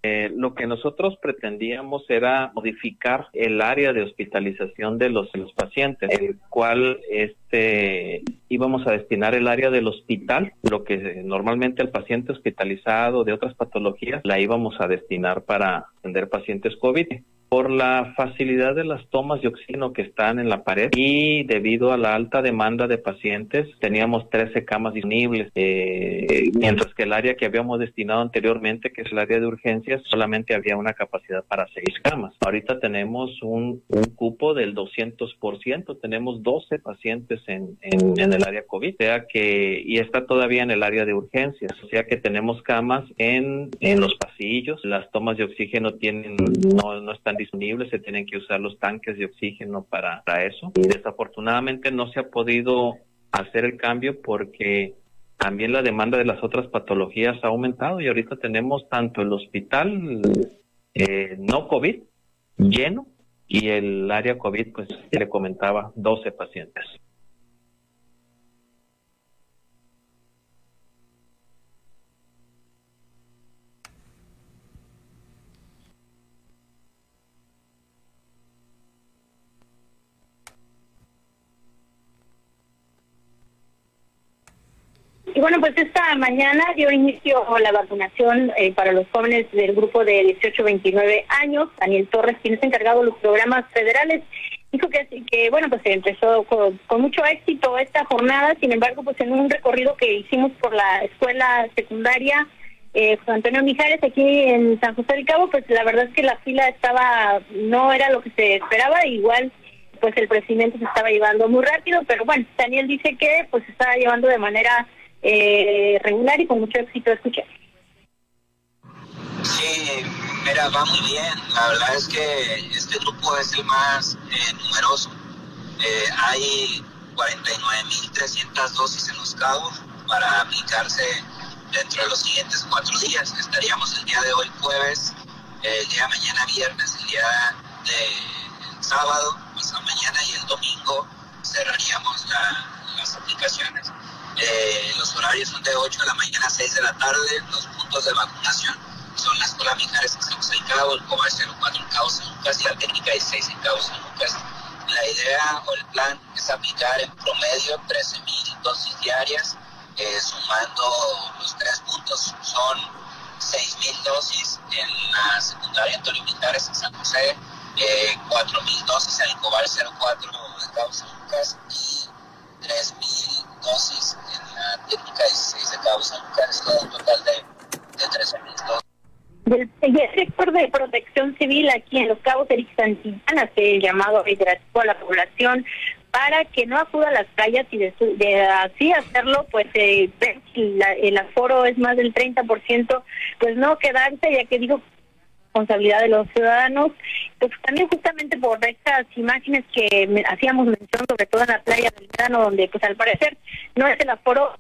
Eh, lo que nosotros pretendíamos era modificar el área de hospitalización de los, pacientes, el cual este íbamos a destinar el área del hospital, lo que normalmente el paciente hospitalizado de otras patologías la íbamos a destinar para atender pacientes COVID por la facilidad de las tomas de oxígeno que están en la pared y debido a la alta demanda de pacientes teníamos 13 camas disponibles, eh, mientras que el área que habíamos destinado anteriormente, que es el área de urgencias, solamente había una capacidad para 6 camas. Ahorita tenemos un, cupo del 200%, tenemos 12 pacientes en, en, el área COVID, sea que, y está todavía en el área de urgencias, o sea que tenemos camas en, en los pasillos, las tomas de oxígeno tienen, no, no están disponibles, se tienen que usar los tanques de oxígeno para, eso. Y desafortunadamente no se ha podido hacer el cambio porque también la demanda de las otras patologías ha aumentado y ahorita tenemos tanto el hospital eh, no COVID lleno y el área COVID, pues le comentaba, 12 pacientes. Bueno, pues esta mañana dio inicio la vacunación eh, para los jóvenes del grupo de 18 a 29 años. Daniel Torres, quien es encargado de los programas federales, dijo que, bueno, pues se empezó con, mucho éxito esta jornada. Sin embargo, pues en un recorrido que hicimos por la escuela secundaria eh, José Antonio Mijares aquí en San José del Cabo, pues la verdad es que la fila estaba, no era lo que se esperaba, igual pues el procedimiento se estaba llevando muy rápido, pero bueno, Daniel dice que pues se estaba llevando de manera eh, regular y con mucho éxito. Escucha. Sí, mira, va muy bien. La verdad es que este grupo es el más eh, numeroso. Eh, hay 49.300 dosis en los cabos para aplicarse dentro de los siguientes cuatro días. Estaríamos el día de hoy jueves, el día de mañana viernes, el día de sábado, pues mañana y el domingo cerraríamos las aplicaciones. Eh, los horarios son de 8 de la mañana a 6 de la tarde. Los puntos de vacunación son la Escuela Mijares en San Cabo, el COBA 04 en Cabo San Lucas y la Técnica 16 en Cabo San Lucas. La idea o el plan es aplicar en promedio 13.000 dosis diarias eh, sumando los tres puntos son 6.000 dosis en la secundaria Antonio Militares en San José, eh, 4.000 dosis en el Cobal 04 de Cabo San Lucas y 3.000 dosis en la técnica 16 de Lucas, todo un total de, de 13.000 dosis. El, sector de protección civil aquí en Los Cabos, Eric Santillana, se llamado a la población para que no acuda a las calles y de, así hacerlo, pues eh, si el aforo es más del 30%, pues no quedarse, ya que digo, responsabilidad de los ciudadanos, pues también justamente por estas imágenes que hacíamos mención, sobre todo en la playa del verano, donde pues al parecer no es el aforo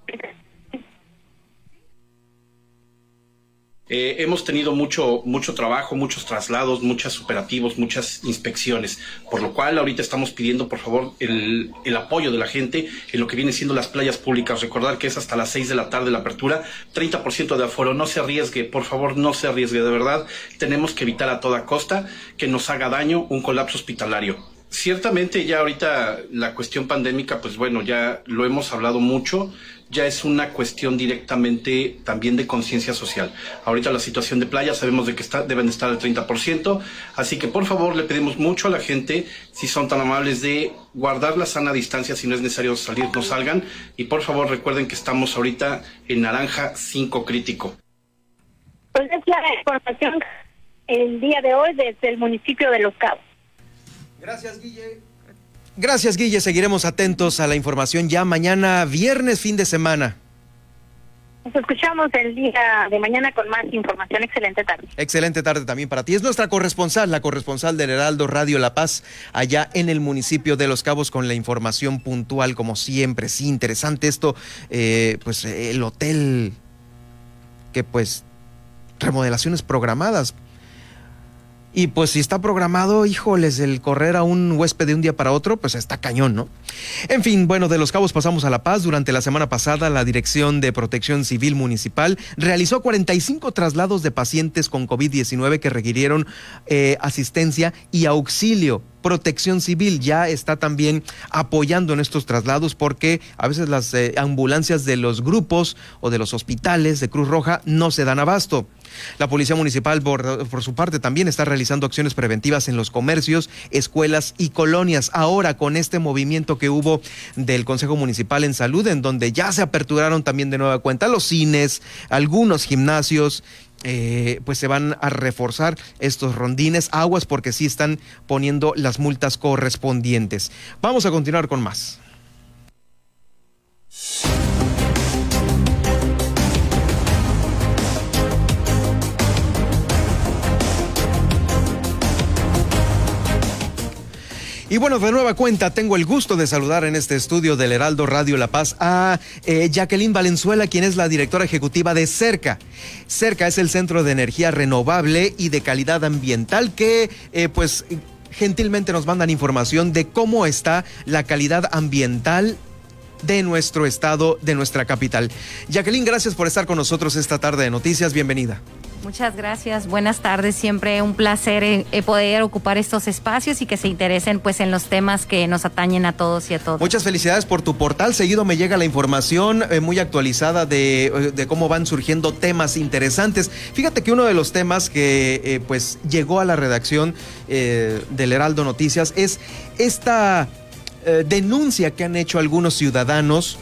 Eh, hemos tenido mucho, mucho trabajo, muchos traslados, muchos operativos, muchas inspecciones, por lo cual ahorita estamos pidiendo, por favor, el, el, apoyo de la gente en lo que viene siendo las playas públicas. Recordar que es hasta las 6 de la tarde la apertura, 30% de aforo. No se arriesgue, por favor, no se arriesgue, de verdad. Tenemos que evitar a toda costa que nos haga daño un colapso hospitalario. Ciertamente ya ahorita la cuestión pandémica, pues bueno, ya lo hemos hablado mucho ya es una cuestión directamente también de conciencia social. Ahorita la situación de playa sabemos de que está, deben estar al 30%, así que por favor le pedimos mucho a la gente, si son tan amables, de guardar la sana distancia, si no es necesario salir, no salgan, y por favor recuerden que estamos ahorita en naranja 5 crítico. Pues es la información el día de hoy desde el municipio de Los Cabos. Gracias, Guille. Gracias, Guille. Seguiremos atentos a la información ya mañana, viernes, fin de semana. Nos escuchamos el día de mañana con más información. Excelente tarde. Excelente tarde también para ti. Es nuestra corresponsal, la corresponsal del Heraldo Radio La Paz, allá en el municipio de Los Cabos, con la información puntual, como siempre. Sí, interesante esto. Eh, pues el hotel que pues remodelaciones programadas y pues si está programado, híjoles, el correr a un huésped de un día para otro, pues está cañón, ¿no? En fin, bueno, de Los Cabos pasamos a La Paz. Durante la semana pasada, la Dirección de Protección Civil Municipal realizó 45 traslados de pacientes con COVID-19 que requirieron eh, asistencia y auxilio Protección Civil ya está también apoyando en estos traslados porque a veces las eh, ambulancias de los grupos o de los hospitales de Cruz Roja no se dan abasto. La Policía Municipal, por, su parte, también está realizando acciones preventivas en los comercios, escuelas y colonias. Ahora, con este movimiento que hubo del Consejo Municipal en Salud, en donde ya se aperturaron también de nueva cuenta los cines, algunos gimnasios eh, pues se van a reforzar estos rondines, aguas, porque sí están poniendo las multas correspondientes. Vamos a continuar con más. Y bueno, de nueva cuenta, tengo el gusto de saludar en este estudio del Heraldo Radio La Paz a eh, Jacqueline Valenzuela, quien es la directora ejecutiva de CERCA. CERCA es el Centro de Energía Renovable y de Calidad Ambiental que, eh, pues, gentilmente nos mandan información de cómo está la calidad ambiental de nuestro estado, de nuestra capital. Jacqueline, gracias por estar con nosotros esta tarde de noticias. Bienvenida. Muchas gracias, buenas tardes, siempre un placer eh, eh, poder ocupar estos espacios y que se interesen pues en los temas que nos atañen a todos y a todos. Muchas felicidades por tu portal, seguido me llega la información eh, muy actualizada de, de, cómo van surgiendo temas interesantes. Fíjate que uno de los temas que pues llegó a la redacción del Heraldo Noticias es esta denuncia que han hecho algunos ciudadanos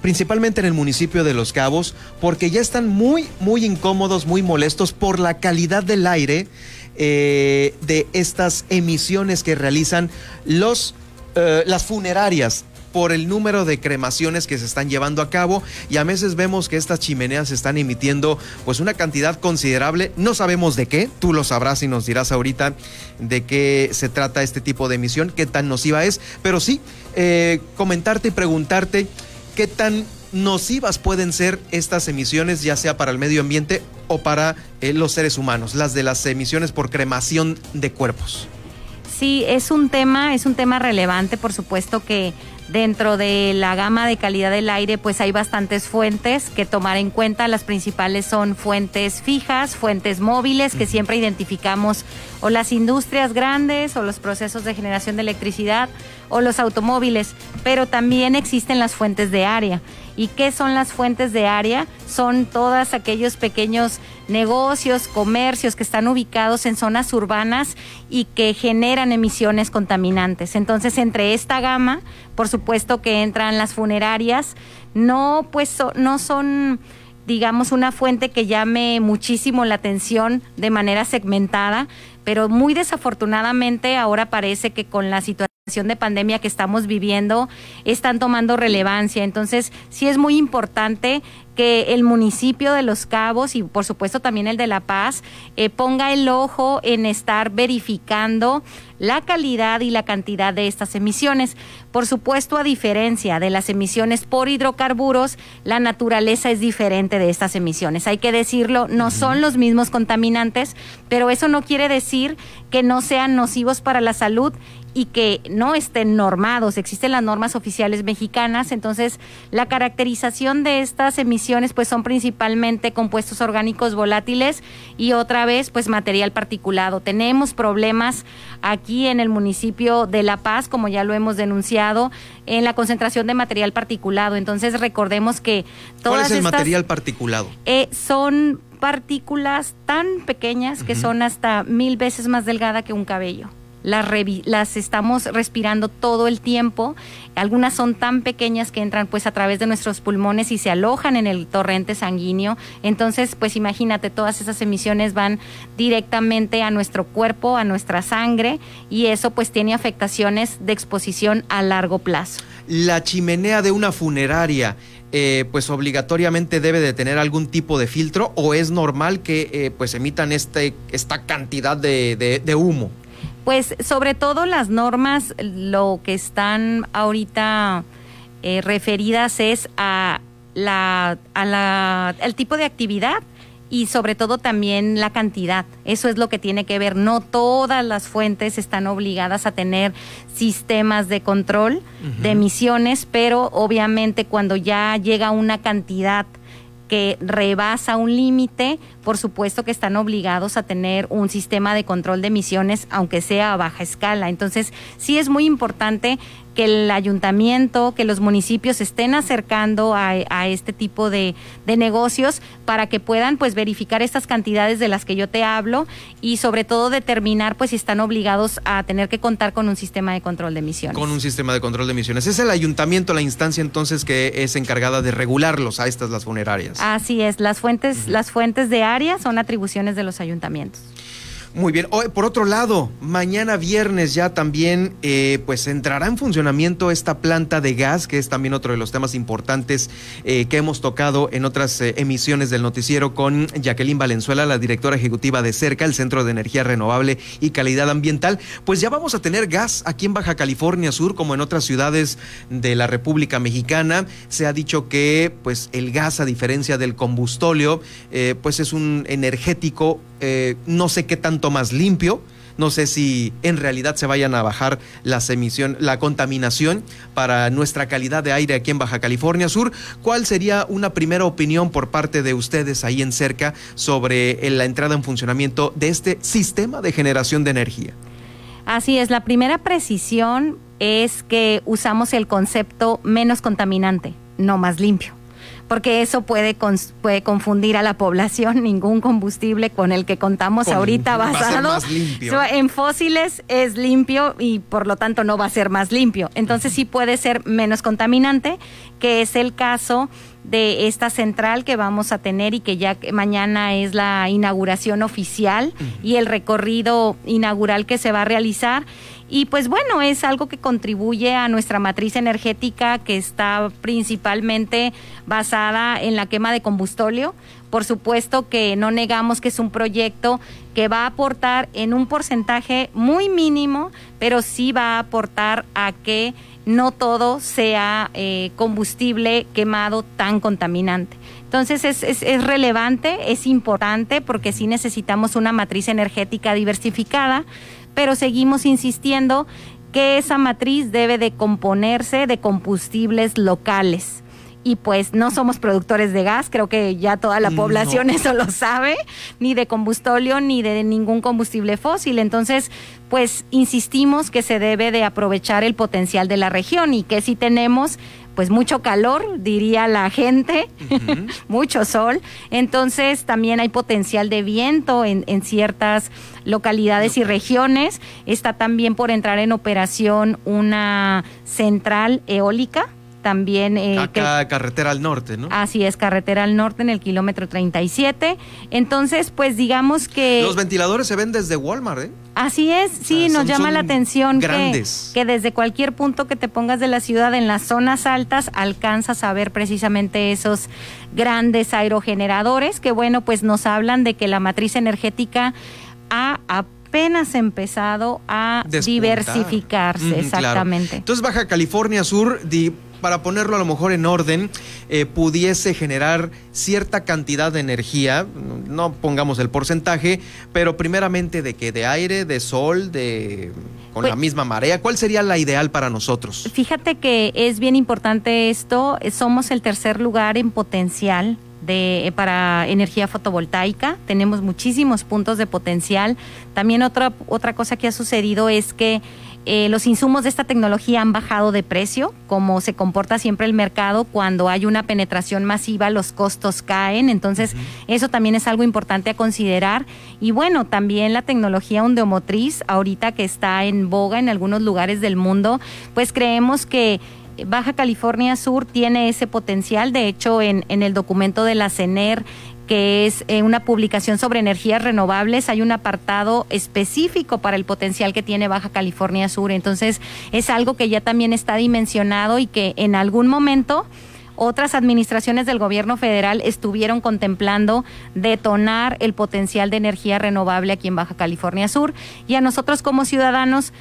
principalmente en el municipio de Los Cabos, porque ya están muy, muy incómodos, muy molestos por la calidad del aire eh, de estas emisiones que realizan los, eh, las funerarias por el número de cremaciones que se están llevando a cabo. Y a veces vemos que estas chimeneas están emitiendo pues una cantidad considerable, no sabemos de qué, tú lo sabrás y nos dirás ahorita de qué se trata este tipo de emisión, qué tan nociva es, pero sí, eh, comentarte y preguntarte qué tan nocivas pueden ser estas emisiones, ya sea para el medio ambiente o para eh, los seres humanos, las de las emisiones por cremación de cuerpos. Sí, es un tema, es un tema relevante, por supuesto que dentro de la gama de calidad del aire, pues hay bastantes fuentes que tomar en cuenta. Las principales son fuentes fijas, fuentes móviles, que siempre identificamos o las industrias grandes o los procesos de generación de electricidad o los automóviles, pero también existen las fuentes de área. ¿Y qué son las fuentes de área? Son todos aquellos pequeños negocios, comercios que están ubicados en zonas urbanas y que generan emisiones contaminantes. Entonces, entre esta gama, por supuesto que entran las funerarias, no pues no son digamos una fuente que llame muchísimo la atención de manera segmentada, pero muy desafortunadamente ahora parece que con la situación de pandemia que estamos viviendo están tomando relevancia. Entonces, sí es muy importante que el municipio de Los Cabos y por supuesto también el de La Paz eh, ponga el ojo en estar verificando la calidad y la cantidad de estas emisiones. Por supuesto, a diferencia de las emisiones por hidrocarburos, la naturaleza es diferente de estas emisiones. Hay que decirlo, no son los mismos contaminantes, pero eso no quiere decir que no sean nocivos para la salud y que no estén normados. Existen las normas oficiales mexicanas, entonces la caracterización de estas emisiones pues son principalmente compuestos orgánicos volátiles y otra vez pues material particulado. Tenemos problemas aquí en el municipio de La Paz, como ya lo hemos denunciado, en la concentración de material particulado. Entonces recordemos que todas ¿Cuál es el material particulado? Eh, son partículas tan pequeñas que son hasta mil veces más delgada que un cabello las, las estamos respirando todo el tiempo. Algunas son tan pequeñas que entran pues a través de nuestros pulmones y se alojan en el torrente sanguíneo. Entonces, pues imagínate, todas esas emisiones van directamente a nuestro cuerpo, a nuestra sangre y eso pues tiene afectaciones de exposición a largo plazo. La chimenea de una funeraria eh, pues obligatoriamente debe de tener algún tipo de filtro o es normal que eh, pues emitan este, esta cantidad de, de humo? Pues sobre todo las normas, lo que están ahorita eh, referidas es a la, a la, al tipo de actividad y sobre todo también la cantidad. Eso es lo que tiene que ver. No todas las fuentes están obligadas a tener sistemas de control de emisiones, pero obviamente cuando ya llega una cantidad que rebasa un límite, por supuesto que están obligados a tener un sistema de control de emisiones, aunque sea a baja escala. Entonces, sí es muy importante que el ayuntamiento, que los municipios se estén acercando a, este tipo de, negocios para que puedan pues verificar estas cantidades de las que yo te hablo y sobre todo determinar pues si están obligados a tener que contar con un sistema de control de emisiones. Con un sistema de control de emisiones. Es el ayuntamiento la instancia entonces que es encargada de regularlos a estas las funerarias. Así es, las fuentes, las fuentes de área son atribuciones de los ayuntamientos. Muy bien. por otro lado, mañana viernes ya también eh, pues entrará en funcionamiento esta planta de gas, que es también otro de los temas importantes eh, que hemos tocado en otras eh, emisiones del noticiero con Jacqueline Valenzuela, la directora ejecutiva de CERCA, el Centro de Energía Renovable y Calidad Ambiental. Pues ya vamos a tener gas aquí en Baja California Sur, como en otras ciudades de la República Mexicana. Se ha dicho que pues el gas, a diferencia del combustóleo, pues es un energético, no sé qué tanto más limpio. No sé si en realidad se vayan a bajar las emisión, la contaminación para nuestra calidad de aire aquí en Baja California Sur. ¿Cuál sería una primera opinión por parte de ustedes ahí en cerca sobre la entrada en funcionamiento de este sistema de generación de energía? Así es, la primera precisión es que usamos el concepto menos contaminante, no más limpio porque eso puede, puede confundir a la población. Ningún combustible con el que contamos ahorita basado en fósiles es limpio y por lo tanto no va a ser más limpio. Entonces sí puede ser menos contaminante, que es el caso de esta central que vamos a tener y que ya mañana es la inauguración oficial y el recorrido inaugural que se va a realizar. Y pues bueno, es algo que contribuye a nuestra matriz energética que está principalmente basada en la quema de combustóleo. Por supuesto que no negamos que es un proyecto que va a aportar en un porcentaje muy mínimo, pero sí va a aportar a que no todo sea eh, combustible quemado tan contaminante. Entonces es, es, relevante, es importante porque sí necesitamos una matriz energética diversificada pero seguimos insistiendo que esa matriz debe de componerse de combustibles locales. Y pues no somos productores de gas, creo que ya toda la población eso lo sabe, ni de combustóleo ni de ningún combustible fósil. Entonces, pues insistimos que se debe de aprovechar el potencial de la región y que si tenemos pues mucho calor, diría la gente, mucho sol. Entonces también hay potencial de viento en, en ciertas localidades y regiones. Está también por entrar en operación una central eólica también... Eh, Acá, carretera al norte, ¿no? Así es, carretera al norte en el kilómetro 37. Entonces, pues digamos que... Los ventiladores se ven desde Walmart, ¿eh? Así es, sí, nos llama la atención que, que, desde cualquier punto que te pongas de la ciudad, en las zonas altas, alcanzas a ver precisamente esos grandes aerogeneradores que, bueno, pues nos hablan de que la matriz energética ha apenas empezado a diversificarse, exactamente. Entonces, Baja California Sur para ponerlo a lo mejor en orden, eh, pudiese generar cierta cantidad de energía, no pongamos el porcentaje, pero primeramente de que de aire, de sol, de con la pues misma marea, ¿cuál sería la ideal para nosotros? Fíjate que es bien importante esto, somos el tercer lugar en potencial de, eh, para energía fotovoltaica. Tenemos muchísimos puntos de potencial. También otra, otra cosa que ha sucedido es que eh, los insumos de esta tecnología han bajado de precio, como se comporta siempre el mercado. Cuando hay una penetración masiva, los costos caen, entonces eso también es algo importante a considerar. Y bueno, también la tecnología ondeomotriz, ahorita que está en boga en algunos lugares del mundo, pues creemos que Baja California Sur tiene ese potencial, de hecho en, en el documento de la CENER que es eh, una publicación sobre energías renovables, hay un apartado específico para el potencial que tiene Baja California Sur. Entonces, es algo que ya también está dimensionado y que en algún momento otras administraciones del gobierno federal estuvieron contemplando detonar el potencial de energía renovable aquí en Baja California Sur. Y a nosotros como ciudadanos,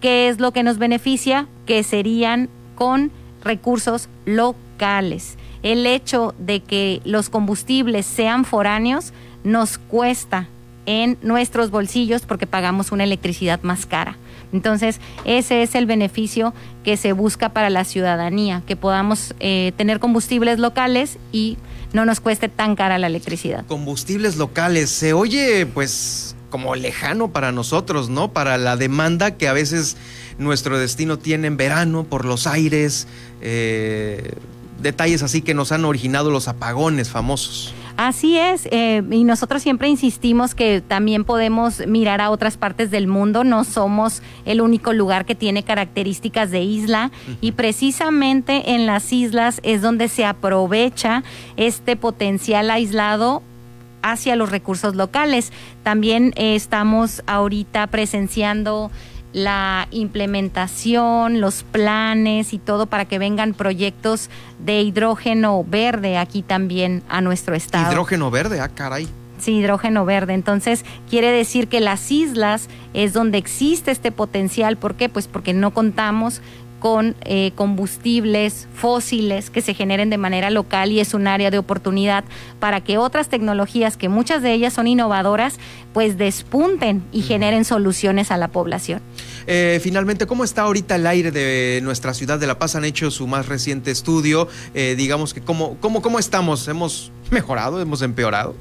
¿qué es lo que nos beneficia? Que serían con recursos locales el hecho de que los combustibles sean foráneos nos cuesta en nuestros bolsillos porque pagamos una electricidad más cara. Entonces, ese es el beneficio que se busca para la ciudadanía, que podamos eh, tener combustibles locales y no nos cueste tan cara la electricidad. Combustibles locales, se oye pues como lejano para nosotros, ¿no? Para la demanda que a veces nuestro destino tiene en verano por los aires, eh, detalles así que nos han originado los apagones famosos. Así es, eh, y nosotros siempre insistimos que también podemos mirar a otras partes del mundo, no somos el único lugar que tiene características de isla y precisamente en las islas es donde se aprovecha este potencial aislado hacia los recursos locales. También eh, estamos ahorita presenciando la implementación, los planes y todo para que vengan proyectos de hidrógeno verde aquí también a nuestro estado. Hidrógeno verde, ah, caray. Sí, hidrógeno verde. Entonces, quiere decir que las islas es donde existe este potencial. ¿Por qué? Pues porque no contamos con eh, combustibles fósiles que se generen de manera local y es un área de oportunidad para que otras tecnologías, que muchas de ellas son innovadoras, pues despunten y generen soluciones a la población. Eh, finalmente, ¿cómo está ahorita el aire de nuestra ciudad de La Paz? Han hecho su más reciente estudio. Eh, digamos que, ¿cómo, cómo, ¿cómo estamos? ¿Hemos mejorado? ¿Hemos empeorado?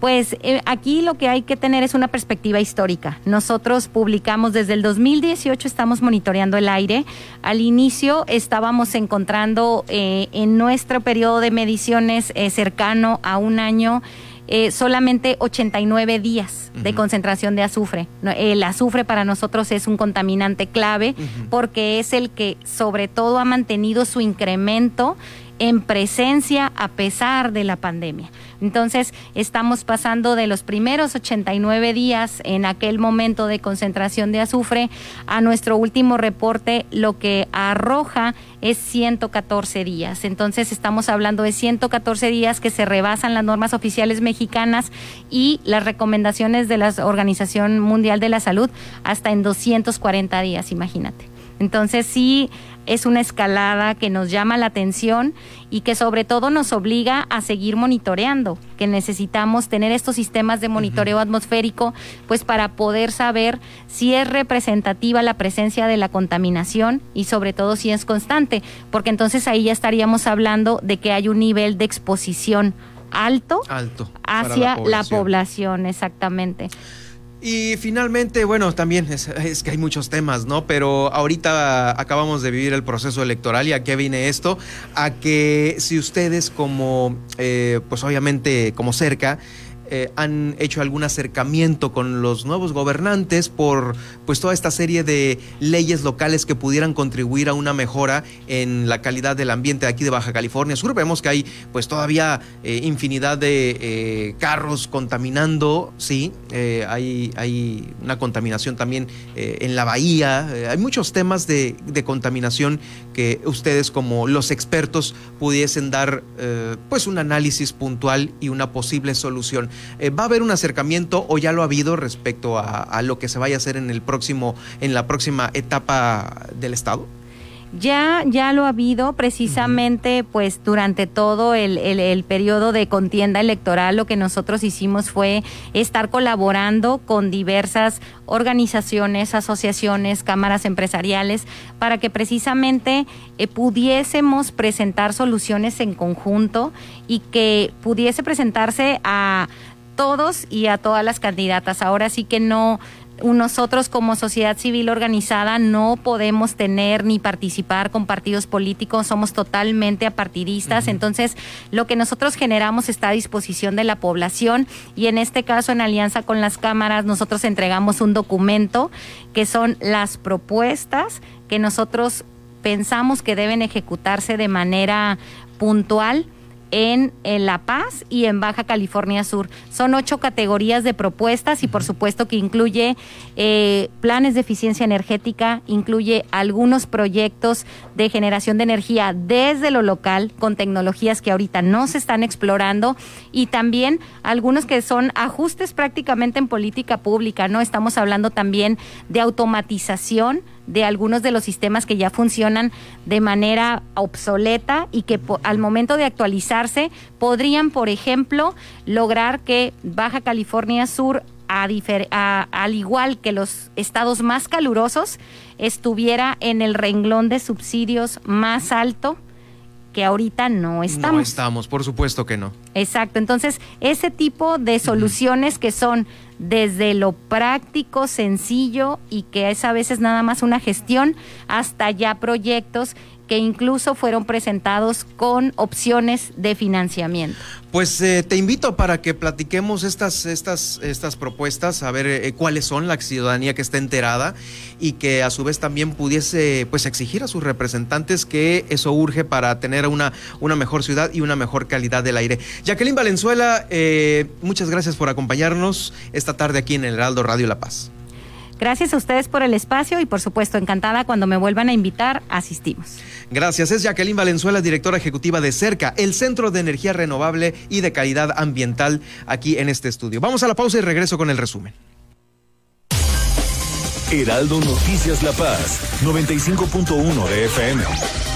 Pues eh, aquí lo que hay que tener es una perspectiva histórica. Nosotros publicamos desde el 2018, estamos monitoreando el aire. Al inicio estábamos encontrando eh, en nuestro periodo de mediciones eh, cercano a un año eh, solamente 89 días de concentración de azufre. El azufre para nosotros es un contaminante clave porque es el que sobre todo ha mantenido su incremento en presencia a pesar de la pandemia. Entonces, estamos pasando de los primeros 89 días en aquel momento de concentración de azufre a nuestro último reporte, lo que arroja es 114 días. Entonces, estamos hablando de 114 días que se rebasan las normas oficiales mexicanas y las recomendaciones de la Organización Mundial de la Salud hasta en 240 días, imagínate. Entonces sí es una escalada que nos llama la atención y que sobre todo nos obliga a seguir monitoreando, que necesitamos tener estos sistemas de monitoreo atmosférico, pues para poder saber si es representativa la presencia de la contaminación y sobre todo si es constante, porque entonces ahí ya estaríamos hablando de que hay un nivel de exposición alto, hacia la población. población, exactamente. Y finalmente, bueno, también es, que hay muchos temas, ¿no? Pero ahorita acabamos de vivir el proceso electoral y a qué viene esto, a que si ustedes como, eh, pues obviamente como cerca, eh, han hecho algún acercamiento con los nuevos gobernantes por pues toda esta serie de leyes locales que pudieran contribuir a una mejora en la calidad del ambiente de aquí de Baja California Sur. Vemos que hay pues todavía eh, infinidad de eh, carros contaminando, sí, hay, hay una contaminación también en la bahía, hay muchos temas de, de contaminación que ustedes como los expertos pudiesen dar eh, pues un análisis puntual y una posible solución. Eh, ¿Va a haber un acercamiento o ya lo ha habido respecto a, a lo que se vaya a hacer en el próximo, en la próxima etapa del Estado? Ya, ya lo ha habido precisamente, pues durante todo el, el- el periodo de contienda electoral, lo que nosotros hicimos fue estar colaborando con diversas organizaciones, asociaciones, cámaras empresariales, para que precisamente eh, pudiésemos presentar soluciones en conjunto y que pudiese presentarse a todos y a todas las candidatas. Ahora sí que no, nosotros como sociedad civil organizada no podemos tener ni participar con partidos políticos, somos totalmente apartidistas, entonces lo que nosotros generamos está a disposición de la población y en este caso en alianza con las cámaras nosotros entregamos un documento que son las propuestas que nosotros pensamos que deben ejecutarse de manera puntual en, La Paz y en Baja California Sur. Son ocho categorías de propuestas y por supuesto que incluye eh, planes de eficiencia energética, incluye algunos proyectos de generación de energía desde lo local con tecnologías que ahorita no se están explorando y también algunos que son ajustes prácticamente en política pública, ¿no? Estamos hablando también de automatización de algunos de los sistemas que ya funcionan de manera obsoleta y que al momento de actualizarse podrían, por ejemplo, lograr que Baja California Sur, a- al igual que los estados más calurosos, estuviera en el renglón de subsidios más alto que ahorita no estamos. No estamos, por supuesto que no. Exacto, entonces ese tipo de soluciones que son desde lo práctico, sencillo y que es a veces nada más una gestión, hasta ya proyectos que incluso fueron presentados con opciones de financiamiento. Pues eh, te invito para que platiquemos estas, estas, estas propuestas, a ver eh, cuáles son la ciudadanía que está enterada y que a su vez también pudiese pues exigir a sus representantes que eso urge para tener una, una mejor ciudad y una mejor calidad del aire. Jacqueline Valenzuela, eh, muchas gracias por acompañarnos esta tarde aquí en el Heraldo Radio La Paz. Gracias a ustedes por el espacio y por supuesto encantada cuando me vuelvan a invitar, asistimos. Gracias. Es Jacqueline Valenzuela, directora ejecutiva de CERCA, el Centro de Energía Renovable y de Calidad Ambiental, aquí en este estudio. Vamos a la pausa y regreso con el resumen. Heraldo Noticias La Paz, 95.1 de FM.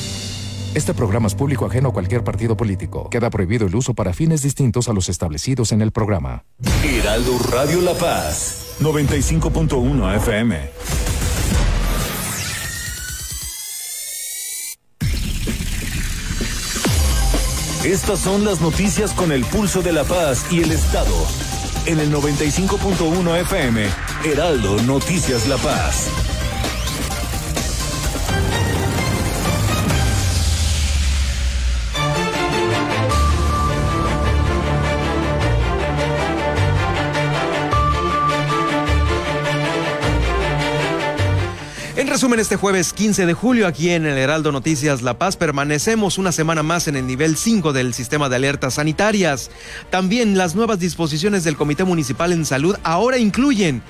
Este programa es público ajeno a cualquier partido político. Queda prohibido el uso para fines distintos a los establecidos en el programa. Heraldo Radio La Paz, 95.1 FM. Estas son las noticias con el pulso de la paz y el Estado. En el 95.1 FM, Heraldo Noticias La Paz. Resumen, este jueves 15 de julio, aquí en el Heraldo Noticias La Paz, permanecemos una semana más en el nivel 5 del sistema de alertas sanitarias. También las nuevas disposiciones del Comité Municipal en Salud ahora incluyen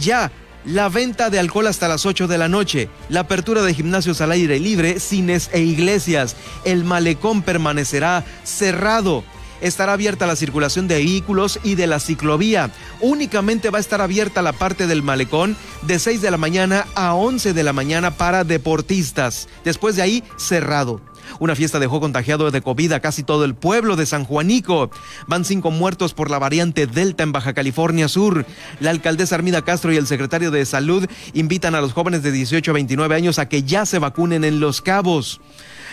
ya la venta de alcohol hasta las 8 de la noche, la apertura de gimnasios al aire libre, cines e iglesias. El malecón permanecerá cerrado estará abierta la circulación de vehículos y de la ciclovía. Únicamente va a estar abierta la parte del malecón de 6 de la mañana a 11 de la mañana para deportistas. Después de ahí, cerrado. Una fiesta dejó contagiado de COVID a casi todo el pueblo de San Juanico. Van cinco muertos por la variante Delta en Baja California Sur. La alcaldesa Armida Castro y el secretario de Salud invitan a los jóvenes de 18 a 29 años a que ya se vacunen en Los Cabos.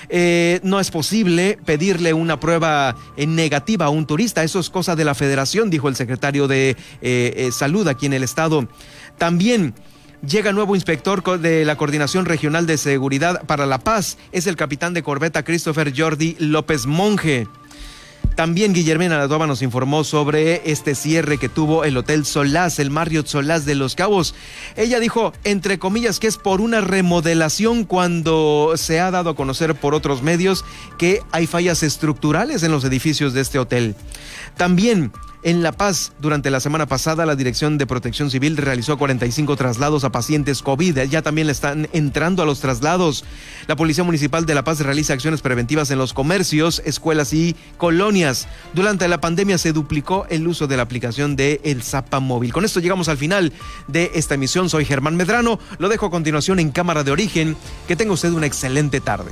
Eh, no es posible pedirle una prueba eh, negativa a un turista. Eso es cosa de la federación, dijo el secretario de eh, Salud aquí en el estado. También Llega nuevo inspector de la Coordinación Regional de Seguridad para la Paz. Es el capitán de corbeta Christopher Jordi López Monge. También Guillermina Ladova nos informó sobre este cierre que tuvo el Hotel Solás, el Marriott Solás de Los Cabos. Ella dijo, entre comillas, que es por una remodelación cuando se ha dado a conocer por otros medios que hay fallas estructurales en los edificios de este hotel. También en La Paz, durante la semana pasada, la Dirección de Protección Civil realizó 45 traslados a pacientes COVID. Ya también le están entrando a los traslados. La Policía Municipal de La Paz realiza acciones preventivas en los comercios, escuelas y colonias. Durante la pandemia se duplicó el uso de la aplicación de El Zapa Móvil. Con esto llegamos al final de esta emisión. Soy Germán Medrano. Lo dejo a continuación en Cámara de Origen. Que tenga usted una excelente tarde.